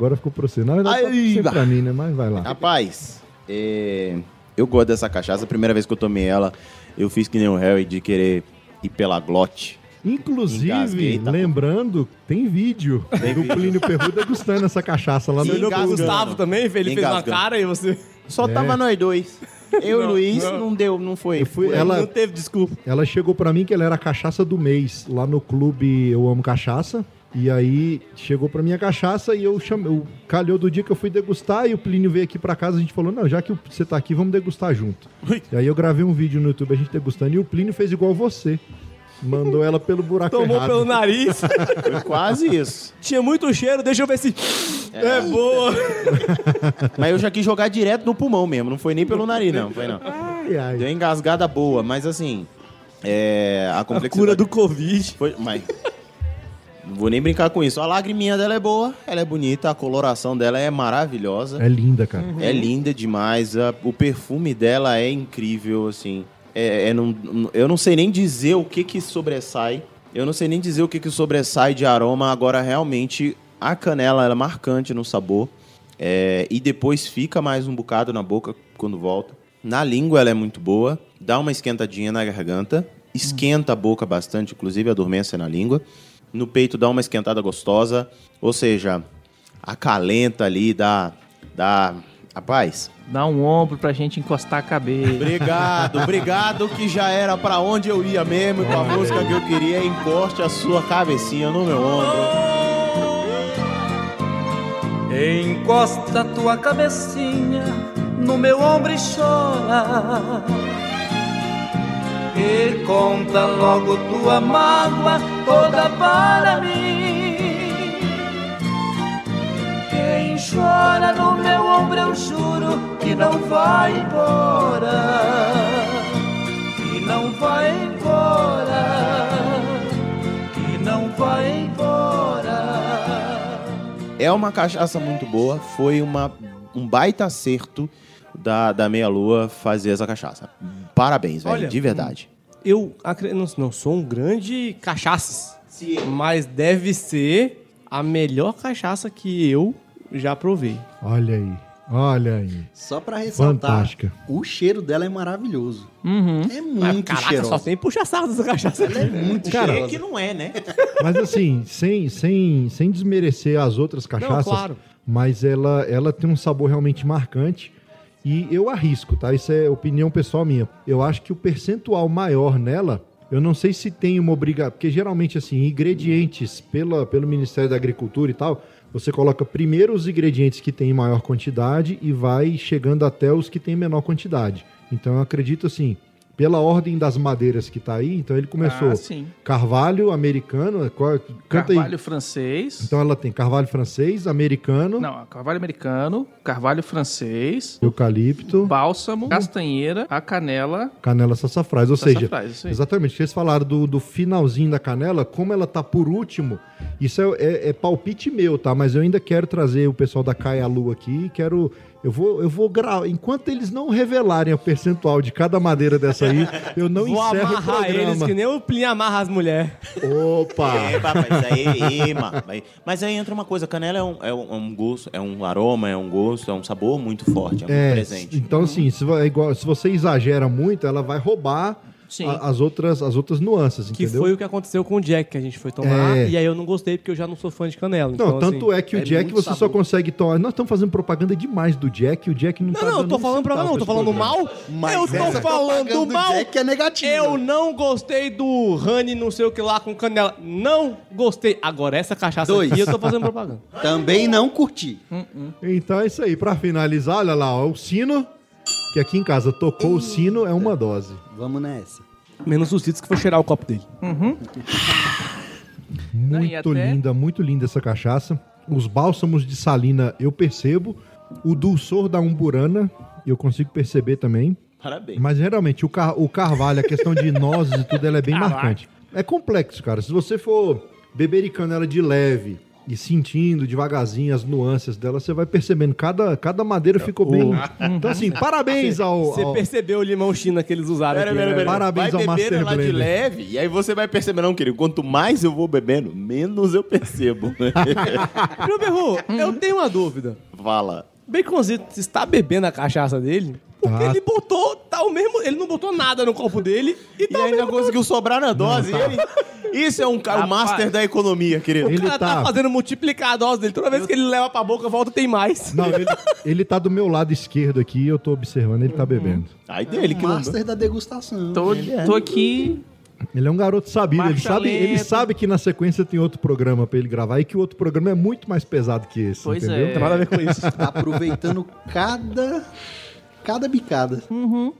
Agora ficou pra você. Na verdade, tá Ai, bah. pra mim, né? Mas vai lá. Rapaz, é, eu gosto dessa cachaça. A primeira vez que eu tomei ela, eu fiz que nem o Harry de querer ir pela glote. Inclusive, Engasguei, tá? lembrando, tem vídeo do Plínio Perru degustando essa cachaça lá no YouTube. engasgando. Gustavo também, ele fez uma cara e você... Só É. tava nós dois. Eu e o Luiz, não. deu, não foi. Eu fui, ela, Não teve desculpa. ela chegou pra mim que ela era a cachaça do mês lá no clube Eu Amo Cachaça. E aí chegou pra mim a cachaça e eu chamei, eu calhou do dia que eu fui degustar e o Plínio veio aqui pra casa, a gente falou: "Não, já que você tá aqui, vamos degustar junto". E aí eu gravei um vídeo no YouTube a gente degustando e o Plínio fez igual você. Mandou ela pelo buraco Tomou errado. pelo nariz. Foi quase isso. Tinha muito cheiro, deixa eu ver se. É, boa. Mas eu já quis jogar direto no pulmão mesmo, não foi nem pelo nariz, não. Foi não. Ai, ai. Deu engasgada boa, mas assim. É, a A complexidade. cura do Covid. Foi, mas. Não vou nem brincar com isso. A lagriminha dela é boa, ela é bonita, a coloração dela é maravilhosa. É linda, cara. É linda demais. a- o perfume dela é incrível, assim. É, é não- eu não sei nem dizer o que que sobressai. Eu não sei nem dizer o que que sobressai de aroma. Agora, realmente, a canela ela é marcante no sabor. É, e depois fica mais um bocado na boca quando volta. Na língua ela é muito boa. Dá uma esquentadinha na garganta. Esquenta a boca bastante, inclusive adormece na língua. No peito dá uma esquentada gostosa. Ou seja, acalenta ali, dá... dá rapaz, Dá um ombro pra gente encostar a cabeça. Obrigado, obrigado que já era pra onde eu ia mesmo, com a música que eu queria, encoste a sua cabecinha no meu ombro. Encosta tua cabecinha no meu ombro e chora. E conta logo tua mágoa toda para mim. Quem chora no meu ombro, eu juro que não vai embora. Que não vai embora. Que não vai embora. É uma cachaça muito boa, foi uma, um baita acerto da, da Meia Lua fazer essa cachaça. Parabéns, velho, Olha, de verdade. Eu acre- não, não sou um grande cachaças. Mas deve ser a melhor cachaça que eu já provei. Olha aí. Olha aí. Só pra ressaltar, Fantástica. o cheiro dela é maravilhoso. Uhum. É Mas, muito caraca, cheirosa. só tem puxa-saco dessa cachaça. Ela é muito Cara, cheirosa. que não é, né? Mas assim, sem, sem, sem desmerecer as outras cachaças, claro. mas ela, ela tem um sabor realmente marcante. E eu arrisco, tá? Isso é opinião pessoal minha. Eu acho que o percentual maior nela, eu não sei se tem uma obrigação. Porque geralmente, assim, ingredientes pela, pelo Ministério da Agricultura e tal, você coloca primeiro os ingredientes que têm maior quantidade e vai chegando até os que têm menor quantidade. Então eu acredito assim, pela ordem das madeiras que tá aí, então ele começou Ah, sim. carvalho americano, qual- canta Carvalho aí. francês. Então ela tem carvalho francês, americano, Não, carvalho americano, carvalho francês, eucalipto, bálsamo, castanheira, a canela. canela sassafrás. Ou seja, Sassafrás, aí. exatamente, vocês falaram do, do finalzinho da canela, como ela tá por último, isso é, é- é palpite meu, tá? Mas eu ainda quero trazer o pessoal da Caia Lu aqui, quero... Eu vou, eu vou gravar. Enquanto eles não revelarem o percentual de cada madeira dessa aí, eu não Vou encerro o amarrar eles programa. que nem o Plin amarra as mulheres. Opa! É, papai, isso aí. Mas- Mas aí entra uma coisa, canela é um, é um- é um gosto, é um aroma, é um gosto, é um sabor muito forte, é muito É, presente. então assim, se, é igual- se você exagera muito, ela vai roubar. A- as, outras, as outras nuances, Que entendeu? foi o que aconteceu com o Jack que a gente foi tomar. É. E aí eu não gostei porque eu já não sou fã de canela. Não, então, tanto assim, é que o é Jack você só sabor. consegue tomar. Nós estamos fazendo propaganda demais do Jack e o Jack não, Não, tá não, eu dando tô falando pra não, tô falando mal. Mas eu tô falando mal. Jack é negativa. Eu não gostei do honey não sei o que lá com canela. Não gostei. Agora essa cachaça Dois. aqui eu tô fazendo propaganda. Também não curti. Então é isso aí. Pra finalizar, olha lá, ó, o sino, que aqui em casa tocou o sino, é uma dose. Vamos nessa. Menos os Citos que foi cheirar o copo dele. E Muito até- linda, muito linda essa cachaça. Os bálsamos de salina eu percebo. O dulçor da umburana eu consigo perceber também. Parabéns. Mas geralmente o, car o carvalho, a questão de nozes e tudo, ela é bem Caraca. marcante. É complexo, cara. Se você for bebericando ela de leve e sentindo devagarzinho as nuances dela, você vai percebendo. Cada, cada madeira ficou bem. Então, assim, parabéns ao. Você ao- percebeu o limão china que eles usaram Pera, aqui, pera, né? pera. Parabéns vai ao Master lá de leve, e aí você vai perceber, não, querido, quanto mais eu vou bebendo, menos eu percebo. Meu Berru, eu tenho uma dúvida. Fala. Baconzito está bebendo a cachaça dele? Porque Tá. ele botou, tá o mesmo, ele não botou nada no copo dele e E tá o ainda mesmo conseguiu sobrar na dose. tá. e ele, Isso é um cara, o master da economia, querido. O Ele cara tá... tá- fazendo multiplicar a dose dele. Toda vez que ele leva pra boca, volta tem mais. Não, ele, ele tá do meu lado esquerdo aqui e eu tô observando, ele tá bebendo. Aí dele que não... Master da degustação. Tô, é. tô aqui. Ele é um garoto sabido, ele Marcha sabe, ele lenta. sabe que na sequência tem outro programa pra ele gravar e que o outro programa é muito mais pesado que esse, Pois entendeu? é. Tem nada a ver com isso. Tá aproveitando cada, cada bicada.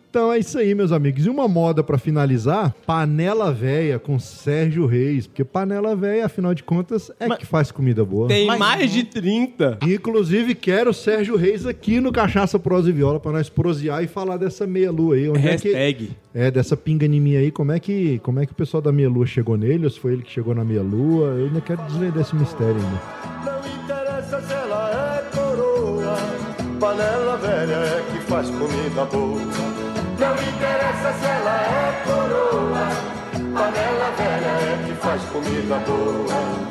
Então é isso aí, meus amigos. E uma moda pra finalizar, Panela Véia com Sérgio Reis, porque Panela Véia, afinal de contas, é que faz comida boa. Tem mais de 30. Inclusive, quero o Sérgio Reis aqui no Cachaça Prosa e Viola pra nós prosear e falar dessa meia-lua aí. Onde é, que, Hashtag. é, dessa pinganimia aí, como é, que, como é que o pessoal da meia-lua chegou nele, ou se foi ele que chegou na meia-lua. Eu ainda quero desvendar esse mistério ainda. Não interessa se ela é panela velha é que faz comida boa. Não interessa se ela é coroa, panela velha é que faz comida boa.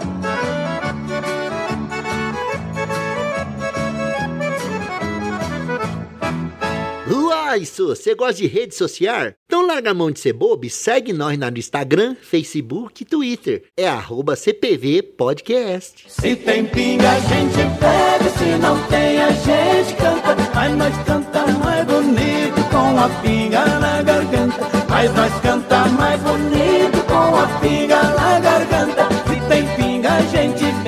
Uai, Su, você gosta de rede social? Então larga a mão de ser bobo e segue nós no Instagram, Facebook e Twitter. É arroba CPV Podcast. Se tem pinga a gente bebe, se não tem a gente canta. Mas nós canta mais bonito com a pinga na garganta. Mas nós canta mais bonito com a pinga na garganta. Se tem pinga a gente bebe,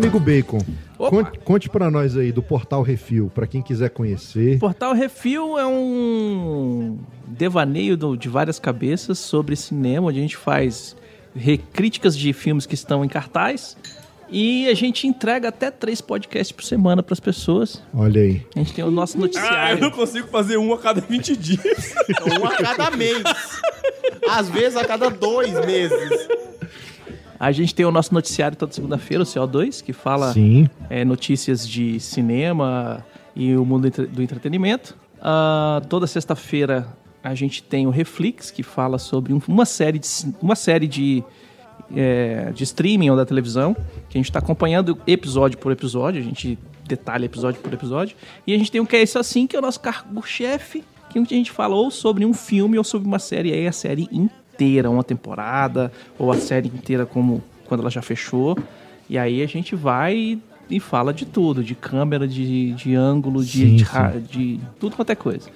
amigo Bacon, Opa. conte, conte pra nós aí do Portal Refil, pra quem quiser conhecer. Portal Refil é um devaneio do- de várias cabeças sobre cinema, onde a gente faz recríticas de filmes que estão em cartaz e a gente entrega até três podcasts por semana para as pessoas. Olha aí. A gente tem o nosso Ah, eu noticiário. não consigo fazer um a cada 20 dias. Um a cada mês. Às vezes a cada dois meses. A gente tem o nosso noticiário toda segunda-feira, o CO2, que fala é, notícias de cinema e o mundo do entretenimento. Ah, toda sexta-feira a gente tem o Reflex, que fala sobre um- uma série de, uma série de, é, de streaming ou da televisão, que a gente está acompanhando episódio por episódio, a gente detalha episódio por episódio. E a gente tem o que é isso assim, que é o nosso cargo-chefe, que a gente fala ou sobre um filme ou sobre uma série, aí a série inteira, uma temporada, ou a série inteira como quando ela já fechou. E aí a gente vai e, fala de tudo, de câmera, de, de ângulo, de, Sim, de, sim. ra- de tudo quanto é coisa.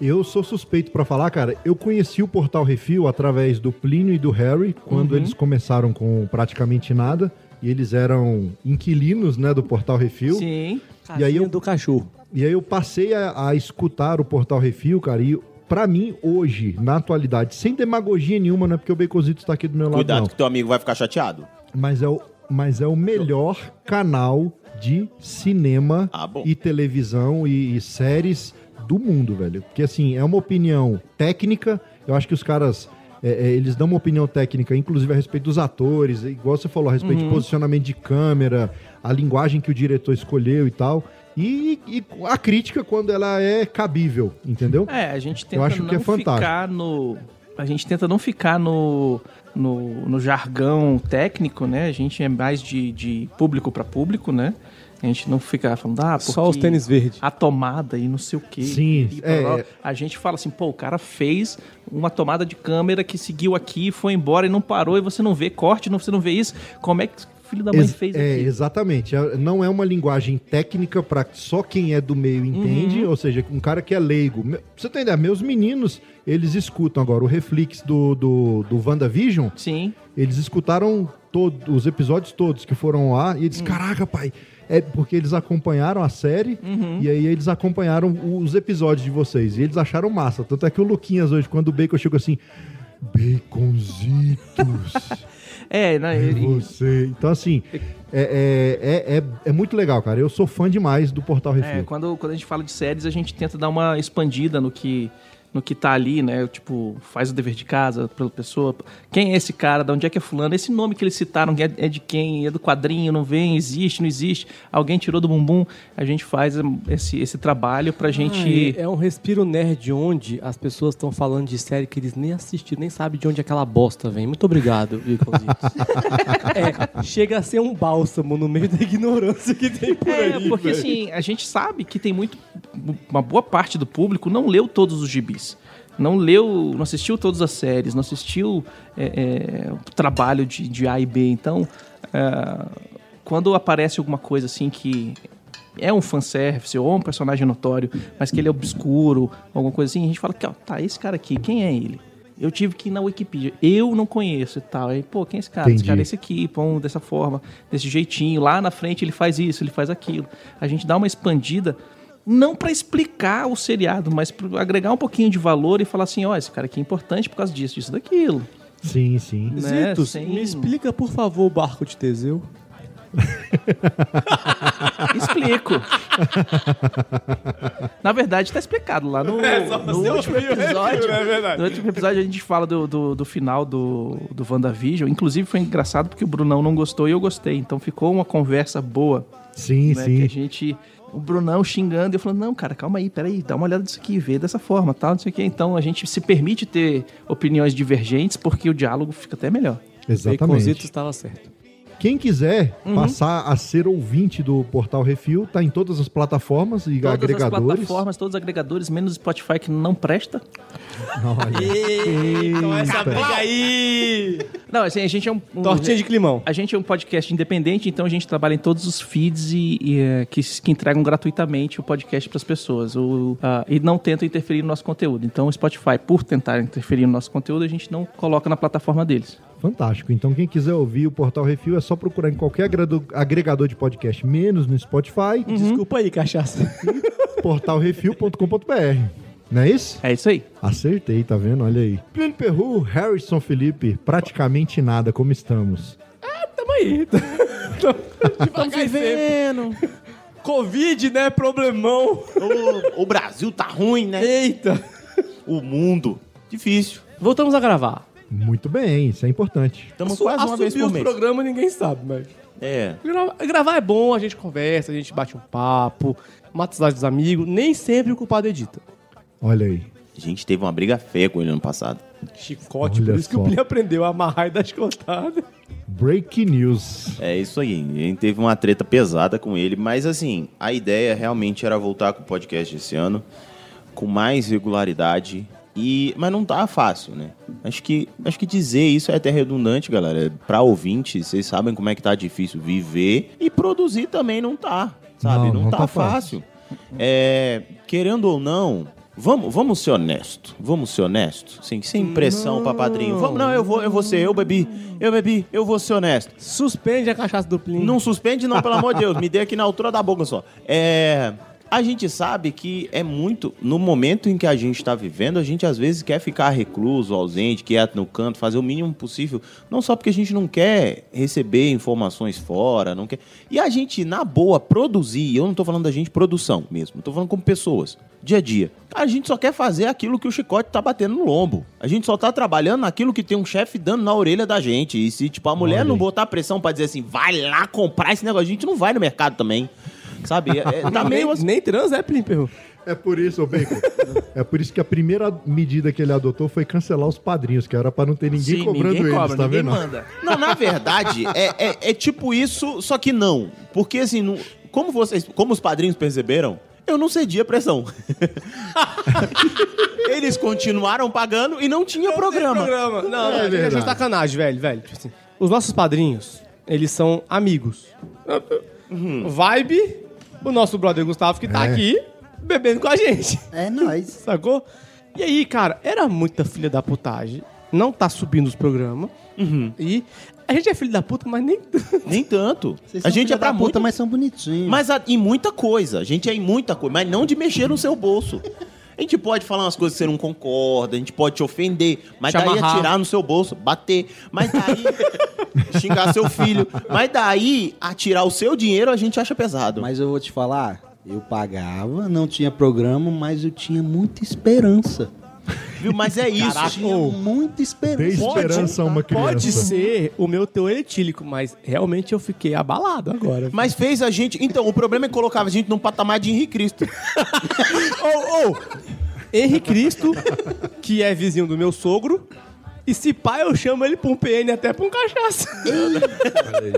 Eu sou suspeito pra falar, cara. Eu conheci o Portal Refil através do Plínio e do Harry, quando Uhum. eles começaram com praticamente nada. E eles eram inquilinos, né, do Portal Refil. Sim. E aí eu- do cachorro. E aí eu passei a, a escutar o Portal Refil, cara, e pra mim, hoje, na atualidade, sem demagogia nenhuma, não é porque o Baconzito está aqui do meu lado, Cuidado não. que teu amigo vai ficar chateado. Mas é o, mas é o melhor canal de cinema Ah, e televisão e, e séries do mundo, velho. Porque, assim, é uma opinião técnica. Eu acho que os caras... é, é, eles dão uma opinião técnica, inclusive a respeito dos atores, igual você falou, a respeito Uhum. de posicionamento de câmera, a linguagem que o diretor escolheu e tal. E, e a crítica quando ela é cabível, entendeu? É, a gente Eu tenta acho não que é fantástico. ficar no. A gente tenta não ficar no, no, no jargão técnico, né? A gente é mais de, de público para público, né? A gente não fica falando, ah, porque Só os tênis verdes. a tomada e não sei o quê. Sim, é, é. A gente fala assim, pô, o cara fez uma tomada de câmera que seguiu aqui, foi embora e não parou, e você não vê corte, não, você não vê isso. Como é que filho da mãe Ex- fez é, aqui? exatamente. É- Não é uma linguagem técnica para só quem é do meio entende, Uhum. ou seja, um cara que é leigo. Pra você ter ideia, meus meninos, eles escutam agora o Reflex do, do, do WandaVision, Sim. eles escutaram todo, os episódios todos que foram lá e eles, Hum. caraca, pai, é porque eles acompanharam a série Uhum. e aí eles acompanharam os episódios de vocês e eles acharam massa. Tanto é que o Luquinhas hoje, quando o Bacon chegou assim, Baconzitos. É, né? É e- você. Então, assim, é, é, é, é, é muito legal, cara. Eu sou fã demais do Portal Refil. É, quando, quando a gente fala de séries, a gente tenta dar uma expandida no que, no que tá ali, né? Tipo, faz o dever de casa pela pessoa. Quem é esse cara? De onde é que é fulano? Esse nome que eles citaram é, é de quem? É do quadrinho? Não vem? Existe? Não existe? Alguém tirou do bumbum? A gente faz esse, esse trabalho pra gente... É um respiro nerd onde as pessoas estão falando de série que eles nem assistiram, nem sabem de onde aquela bosta vem. Muito obrigado, é, chega a ser um bálsamo no meio da ignorância que tem por É, aí. porque velho. assim, a gente sabe que tem muito. Uma boa parte do público não leu todos os gibis. Não leu, não assistiu todas as séries, não assistiu é, é, o trabalho de, de A e B. Então, é, quando aparece alguma coisa assim que é um fanservice ou um personagem notório, mas que ele é obscuro, alguma coisa assim, a gente fala que, ó, tá, esse cara aqui, quem é ele? Eu tive que ir na Wikipedia, eu não conheço e tal. Aí, pô, quem é esse cara? Esse Entendi. cara é esse aqui, põe dessa forma, desse jeitinho. Lá na frente ele faz isso, ele faz aquilo. A gente dá uma expandida, não pra explicar o seriado, mas pra agregar um pouquinho de valor e falar assim, ó, esse cara aqui é importante por causa disso, disso, daquilo. Sim, sim. Né? Zitos, Sem- me explica, por favor, o barco de Teseu. Explico. Na verdade, tá explicado lá no, É, só no último ouviu, é episódio. é verdade. No último episódio a gente fala do, do, do final do, do WandaVision. Inclusive foi engraçado porque o Brunão não gostou e eu gostei. Então ficou uma conversa boa. Sim, né, sim. Que a gente. O Brunão xingando e eu falando, não, cara, calma aí, peraí, dá uma olhada nisso aqui, vê dessa forma, tal, não sei o quê. Então a gente se permite ter opiniões divergentes porque o diálogo fica até melhor. Exatamente. Baconzitos estava certo. Quem quiser Uhum. passar a ser ouvinte do Portal Refil, tá em todas as plataformas e Todas as agregadores. plataformas, todos os agregadores, menos o Spotify que não presta. Então essa briga aí. Não, assim, a gente é um, um- Tortinha de climão. A gente é um podcast independente, então a gente trabalha em todos os feeds e, e, é, que, que entregam gratuitamente o podcast para as pessoas. O, e não tentam interferir no nosso conteúdo. Então o Spotify, por tentar interferir no nosso conteúdo, a gente não coloca na plataforma deles. Fantástico. Então, quem quiser ouvir o Portal Refil, é só procurar em qualquer agregador de podcast, menos no Spotify, Desculpa aí, cachaça. portalrefil.com.br. Não é isso? É isso aí. Acertei, tá vendo? Olha aí. Plínio Perru, Harrison Felipe, praticamente nada, como estamos? Tamo aí. Estamos vivendo. Covid, né? Problemão. O, o Brasil tá ruim, né? Eita. O mundo. Difícil. Voltamos a gravar. Muito bem, isso é importante. Estamos Assu- quase uma vez por mês. programas ninguém sabe, mas... É. Grava- Gravar é bom, a gente conversa, a gente bate um papo, mata os dos amigos. Nem sempre o culpado edita. Olha aí. A gente teve uma briga feia com ele ano passado. Chicote, Olha por isso que só. o Plínio aprendeu a amarrar e dar escotada. Break news. É isso aí. A gente teve uma treta pesada com ele, mas assim, a ideia realmente era voltar com o podcast esse ano, com mais regularidade. E, mas não tá fácil, né? Acho que, acho que dizer isso é até redundante, galera. Pra ouvinte, vocês sabem como é que tá difícil viver e produzir também não tá, sabe? Não, Não, não tá, tá fácil. É, querendo ou não, vamos, vamos ser honesto. Vamos ser honesto, sem, sem pressão pra padrinho. Vamos, não, eu vou, eu vou ser, eu bebi, eu bebi, eu vou ser honesto. Suspende a cachaça do Plínio. Não suspende, não, pelo amor de Deus. Me dê aqui na altura da boca só. É. A gente sabe que é muito. No momento em que a gente está vivendo, a gente às vezes quer ficar recluso, ausente, quieto no canto, fazer o mínimo possível. Não só porque a gente não quer receber informações fora, não quer. E a gente, na boa, produzir. Eu não tô falando da gente produção mesmo. Tô falando como pessoas, dia a dia. A gente só quer fazer aquilo que o chicote tá batendo no lombo. A gente só tá trabalhando naquilo que tem um chefe dando na orelha da gente. E se, tipo, a mulher Olha não botar pressão pra dizer assim, vai lá comprar esse negócio, a gente não vai no mercado também. Sabe? É, é, tá meio nem, assim. nem trans é Plínio Perru. É por isso, ô Bacon. é por isso que a primeira medida que ele adotou foi cancelar os padrinhos, que era pra não ter ninguém Sim, cobrando ninguém eles, cobra, tá ninguém vendo? manda. Não, na verdade, é, é, é tipo isso, só que não. Porque assim, não- como vocês, como os padrinhos perceberam, eu não cedi a pressão. Eles continuaram pagando e não tinha programa. programa. Não, É é, é sacanagem, velho, velho. Tipo assim, os nossos padrinhos, eles são amigos. Vibe, o nosso brother Gustavo que tá É. aqui bebendo com a gente. É nóis. Sacou? E aí, cara, era muita filha da putagem. Não tá subindo os programas. E a gente é filho da puta, mas nem. Nem tanto. Vocês A são gente é pra da puta, muito, mas são bonitinhos. mas a- em muita coisa. A gente é em muita coisa, mas não de mexer no seu bolso. A gente pode falar umas coisas que você não concorda, a gente pode te ofender, mas Te daí amarrar. atirar no seu bolso, bater, mas daí xingar seu filho, mas daí atirar o seu dinheiro a gente acha pesado. Mas eu vou te falar, eu pagava, não tinha programa, mas eu tinha muita esperança. Viu? Mas é isso. Tinha muita Dê esperança. esperança a uma criança. Pode ser o meu teu etílico, mas realmente eu fiquei abalado agora. Mas fez a gente. Então, o problema é que colocava a gente num patamar de Henrique Cristo. Ô, ô! Henri Cristo, que é vizinho do meu sogro, E se pá, eu chamo ele pra um PN até pra um cachaça.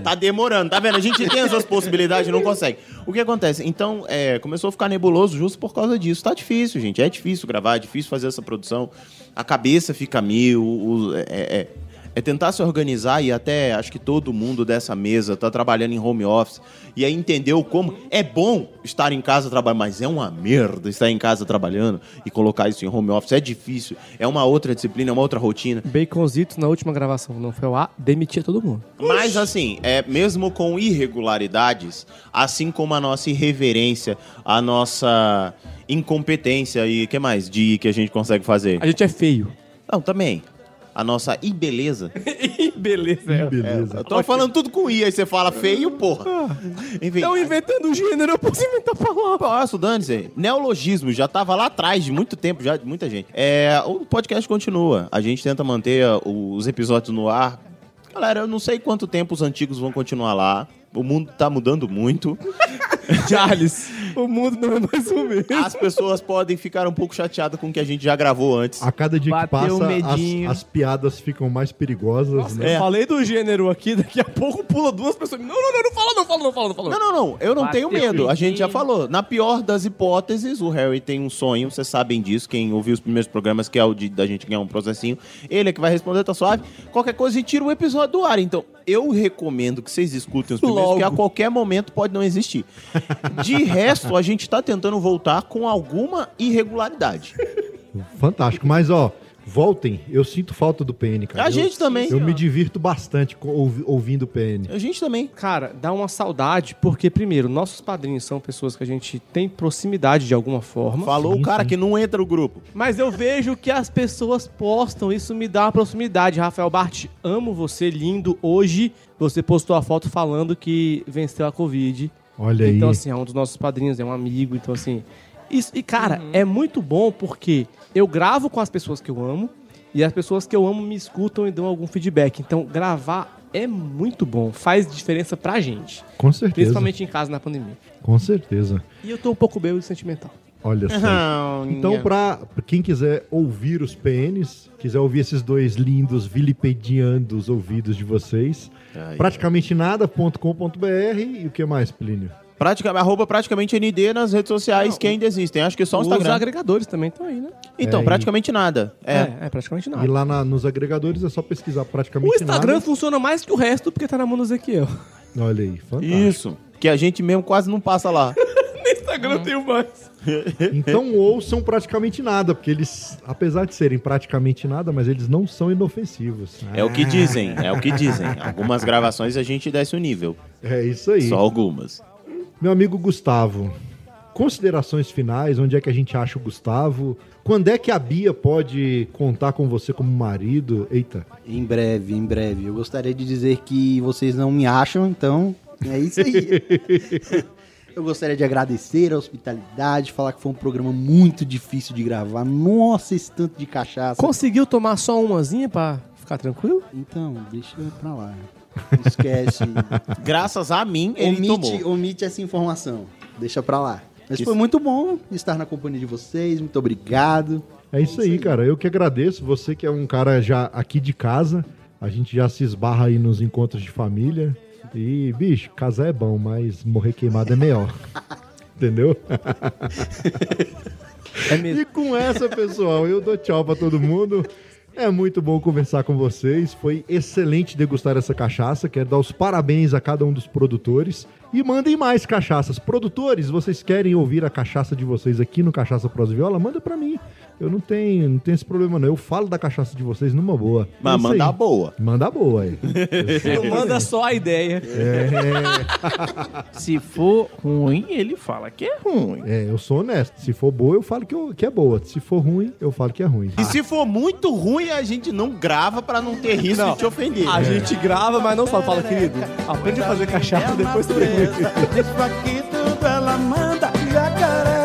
Tá demorando, tá vendo? A gente tem essas possibilidades e não consegue. O que acontece? Então, é, começou a ficar nebuloso justo por causa disso. Tá difícil, gente. É difícil gravar, é difícil fazer essa produção. A cabeça fica mil. o- é, é- é tentar se organizar e até acho que todo mundo dessa mesa tá trabalhando em home office e aí entendeu como é bom estar em casa trabalhando, mas é uma merda estar em casa trabalhando e colocar isso em home office. É difícil, é uma outra disciplina, é uma outra rotina. Baconzitos na última gravação, não foi o A, demitia todo mundo. Mas assim, é, mesmo com irregularidades, assim como a nossa irreverência, a nossa incompetência e o que mais de que a gente consegue fazer? A gente é feio. Não, também. A nossa ibeleza. Beleza, é. Beleza. Eu tô falando tudo com i, aí você fala feio, porra. Enfim. Estão inventando um gênero, eu posso inventar palavra. Posso, dane-se. Neologismo já tava lá atrás, de muito tempo, já, de muita gente. É, o podcast continua. A gente tenta manter uh, os episódios no ar. Galera, eu não sei quanto tempo os antigos vão continuar lá. O mundo tá mudando muito. Charles, o mundo não é mais o mesmo. As pessoas podem ficar um pouco chateadas com o que a gente já gravou antes. A cada dia que Bateu passa, o medinho. as, as piadas ficam mais perigosas, Nossa, né? eu falei do gênero aqui, daqui a pouco pula duas pessoas. Não, não, não, não fala, não fala, não fala, não fala. Não, não, não. Eu não Bateu tenho medo. A gente já falou. Na pior das hipóteses, o Harry tem um sonho. Vocês sabem disso. Quem ouviu os primeiros programas, que é o de, da gente ganhar um processinho. Ele é que vai responder, tá suave. Qualquer coisa, a gente tira o episódio do ar. Então, eu recomendo que vocês escutem os primeiros, Logo. que a qualquer momento pode não existir. De resto, a gente tá tentando voltar com alguma irregularidade. Fantástico. Mas, ó, voltem. Eu sinto falta do PN, cara. A Eu- gente também. Eu me divirto bastante ouvindo o PN. A gente também. Cara, dá uma saudade, porque, primeiro, nossos padrinhos são pessoas que a gente tem proximidade de alguma forma. Falou Sim, o cara sim. que não entra no grupo. Mas eu vejo que as pessoas postam, isso me dá uma proximidade. Rafael Bart, amo você, lindo. Hoje você postou a foto falando que venceu a Covid. Olha aí. Então, assim, é um dos nossos padrinhos, é um amigo. Então, assim. Isso, e, cara, é muito bom porque eu gravo com as pessoas que eu amo e as pessoas que eu amo me escutam e dão algum feedback. Então, gravar é muito bom, faz diferença pra gente. Com certeza. Principalmente em casa na pandemia. Com certeza. E eu tô um pouco bêbado e sentimental. Olha só. Então, pra pra quem quiser ouvir os PNs, quiser ouvir esses dois lindos vilipediando os ouvidos de vocês, Ai, praticamente nada.com.br e o que mais, Plínio? Praticamente, arroba praticamente ND nas redes sociais Não, que ainda existem. Acho que só o Os Instagram. agregadores também estão aí, né? Então, É, e- praticamente nada. É. É, é praticamente nada. E lá na- nos agregadores é só pesquisar praticamente O Instagram nada. funciona mais que o resto porque tá na mão do Ezequiel. Olha aí, fantástico. Isso. Que a gente mesmo quase não passa lá. No Instagram eu tenho mais. Então ouçam praticamente nada, porque eles, apesar de serem praticamente nada, mas eles não são inofensivos. É o que dizem, é o que dizem. Algumas gravações a gente desce o nível. É isso aí. Só algumas. Meu amigo Gustavo, considerações finais, onde é que a gente acha o Gustavo? Quando é que a Bia pode contar com você como marido? Eita. Em breve, em breve. Eu gostaria de dizer que vocês não me acham, então é isso aí. Eu gostaria de agradecer a hospitalidade, falar que foi um programa muito difícil de gravar. Nossa, esse tanto de cachaça. Conseguiu tomar só umazinha pra ficar tranquilo? Então, deixa pra lá. Esquece. Graças a mim, ele omite, tomou. omite essa informação. Deixa pra lá. Mas Isso. foi muito bom estar na companhia de vocês. Muito obrigado. É isso aí, cara. Eu que agradeço. Você que é um cara já aqui de casa. A gente já se esbarra aí nos encontros de família. E, bicho, casar é bom, mas morrer queimado é melhor. Entendeu? É mesmo. E com essa, pessoal, eu dou tchau pra todo mundo. É muito bom conversar com vocês. Foi excelente degustar essa cachaça. Quero dar os parabéns a cada um dos produtores. E mandem mais cachaças. Produtores, vocês querem ouvir a cachaça de vocês aqui no Cachaça Pros Viola? Manda pra mim. Eu não tenho, não tenho esse problema, não. Eu falo da cachaça de vocês numa boa. Mas É manda aí. a boa. Manda boa aí. Não manda só a ideia. Se for ruim, ele fala que é ruim. É, eu sou honesto. Se for boa, eu falo que, eu- que é boa. Se for ruim, eu falo que é ruim. E se for muito ruim, a gente não grava pra não ter risco Não. de te ofender. A gente grava, mas não fala. Fala, querido, aprende a fazer cachaça, depois tu vem. Isso aqui tudo ela manda Jacaré nada na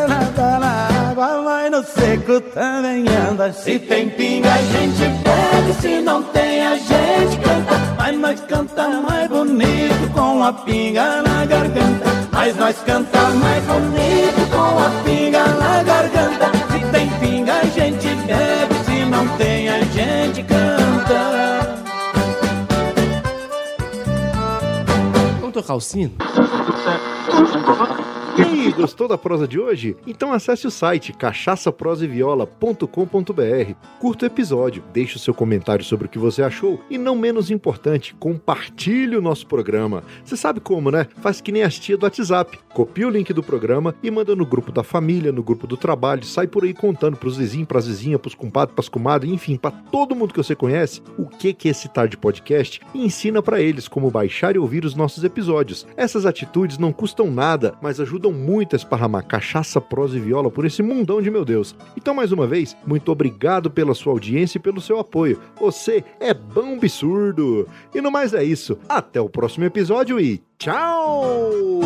água vai no seco também anda. Se tem pinga a gente bebe, se não tem a gente canta. Mas nós canta mais bonito com a pinga na garganta. Mas nós canta mais bonito com a pinga na garganta. Se tem pinga a gente bebe, se não tem a gente canta. Vamos tocar o sino? E aí, gostou da prosa de hoje? Então acesse o site cachaçaproseviola.com.br, curta o episódio, deixe o seu comentário sobre o que você achou e, não menos importante, compartilhe o nosso programa. Você sabe como, né? Faz que nem as tia do WhatsApp. Copia o link do programa e manda no grupo da família, no grupo do trabalho, sai por aí contando pros vizinhos, pras vizinhas, pros compadres, pras comadres, enfim, pra todo mundo que você conhece o que que é esse Tarde Podcast e ensina pra eles como baixar e ouvir os nossos episódios. Essas atitudes não custam nada, mas ajudam muito a esparramar cachaça, prosa e viola por esse mundão de meu Deus. Então, mais uma vez, muito obrigado pela sua audiência e pelo seu apoio. Você é bom absurdo. E no mais é isso. Até o próximo episódio e tchau!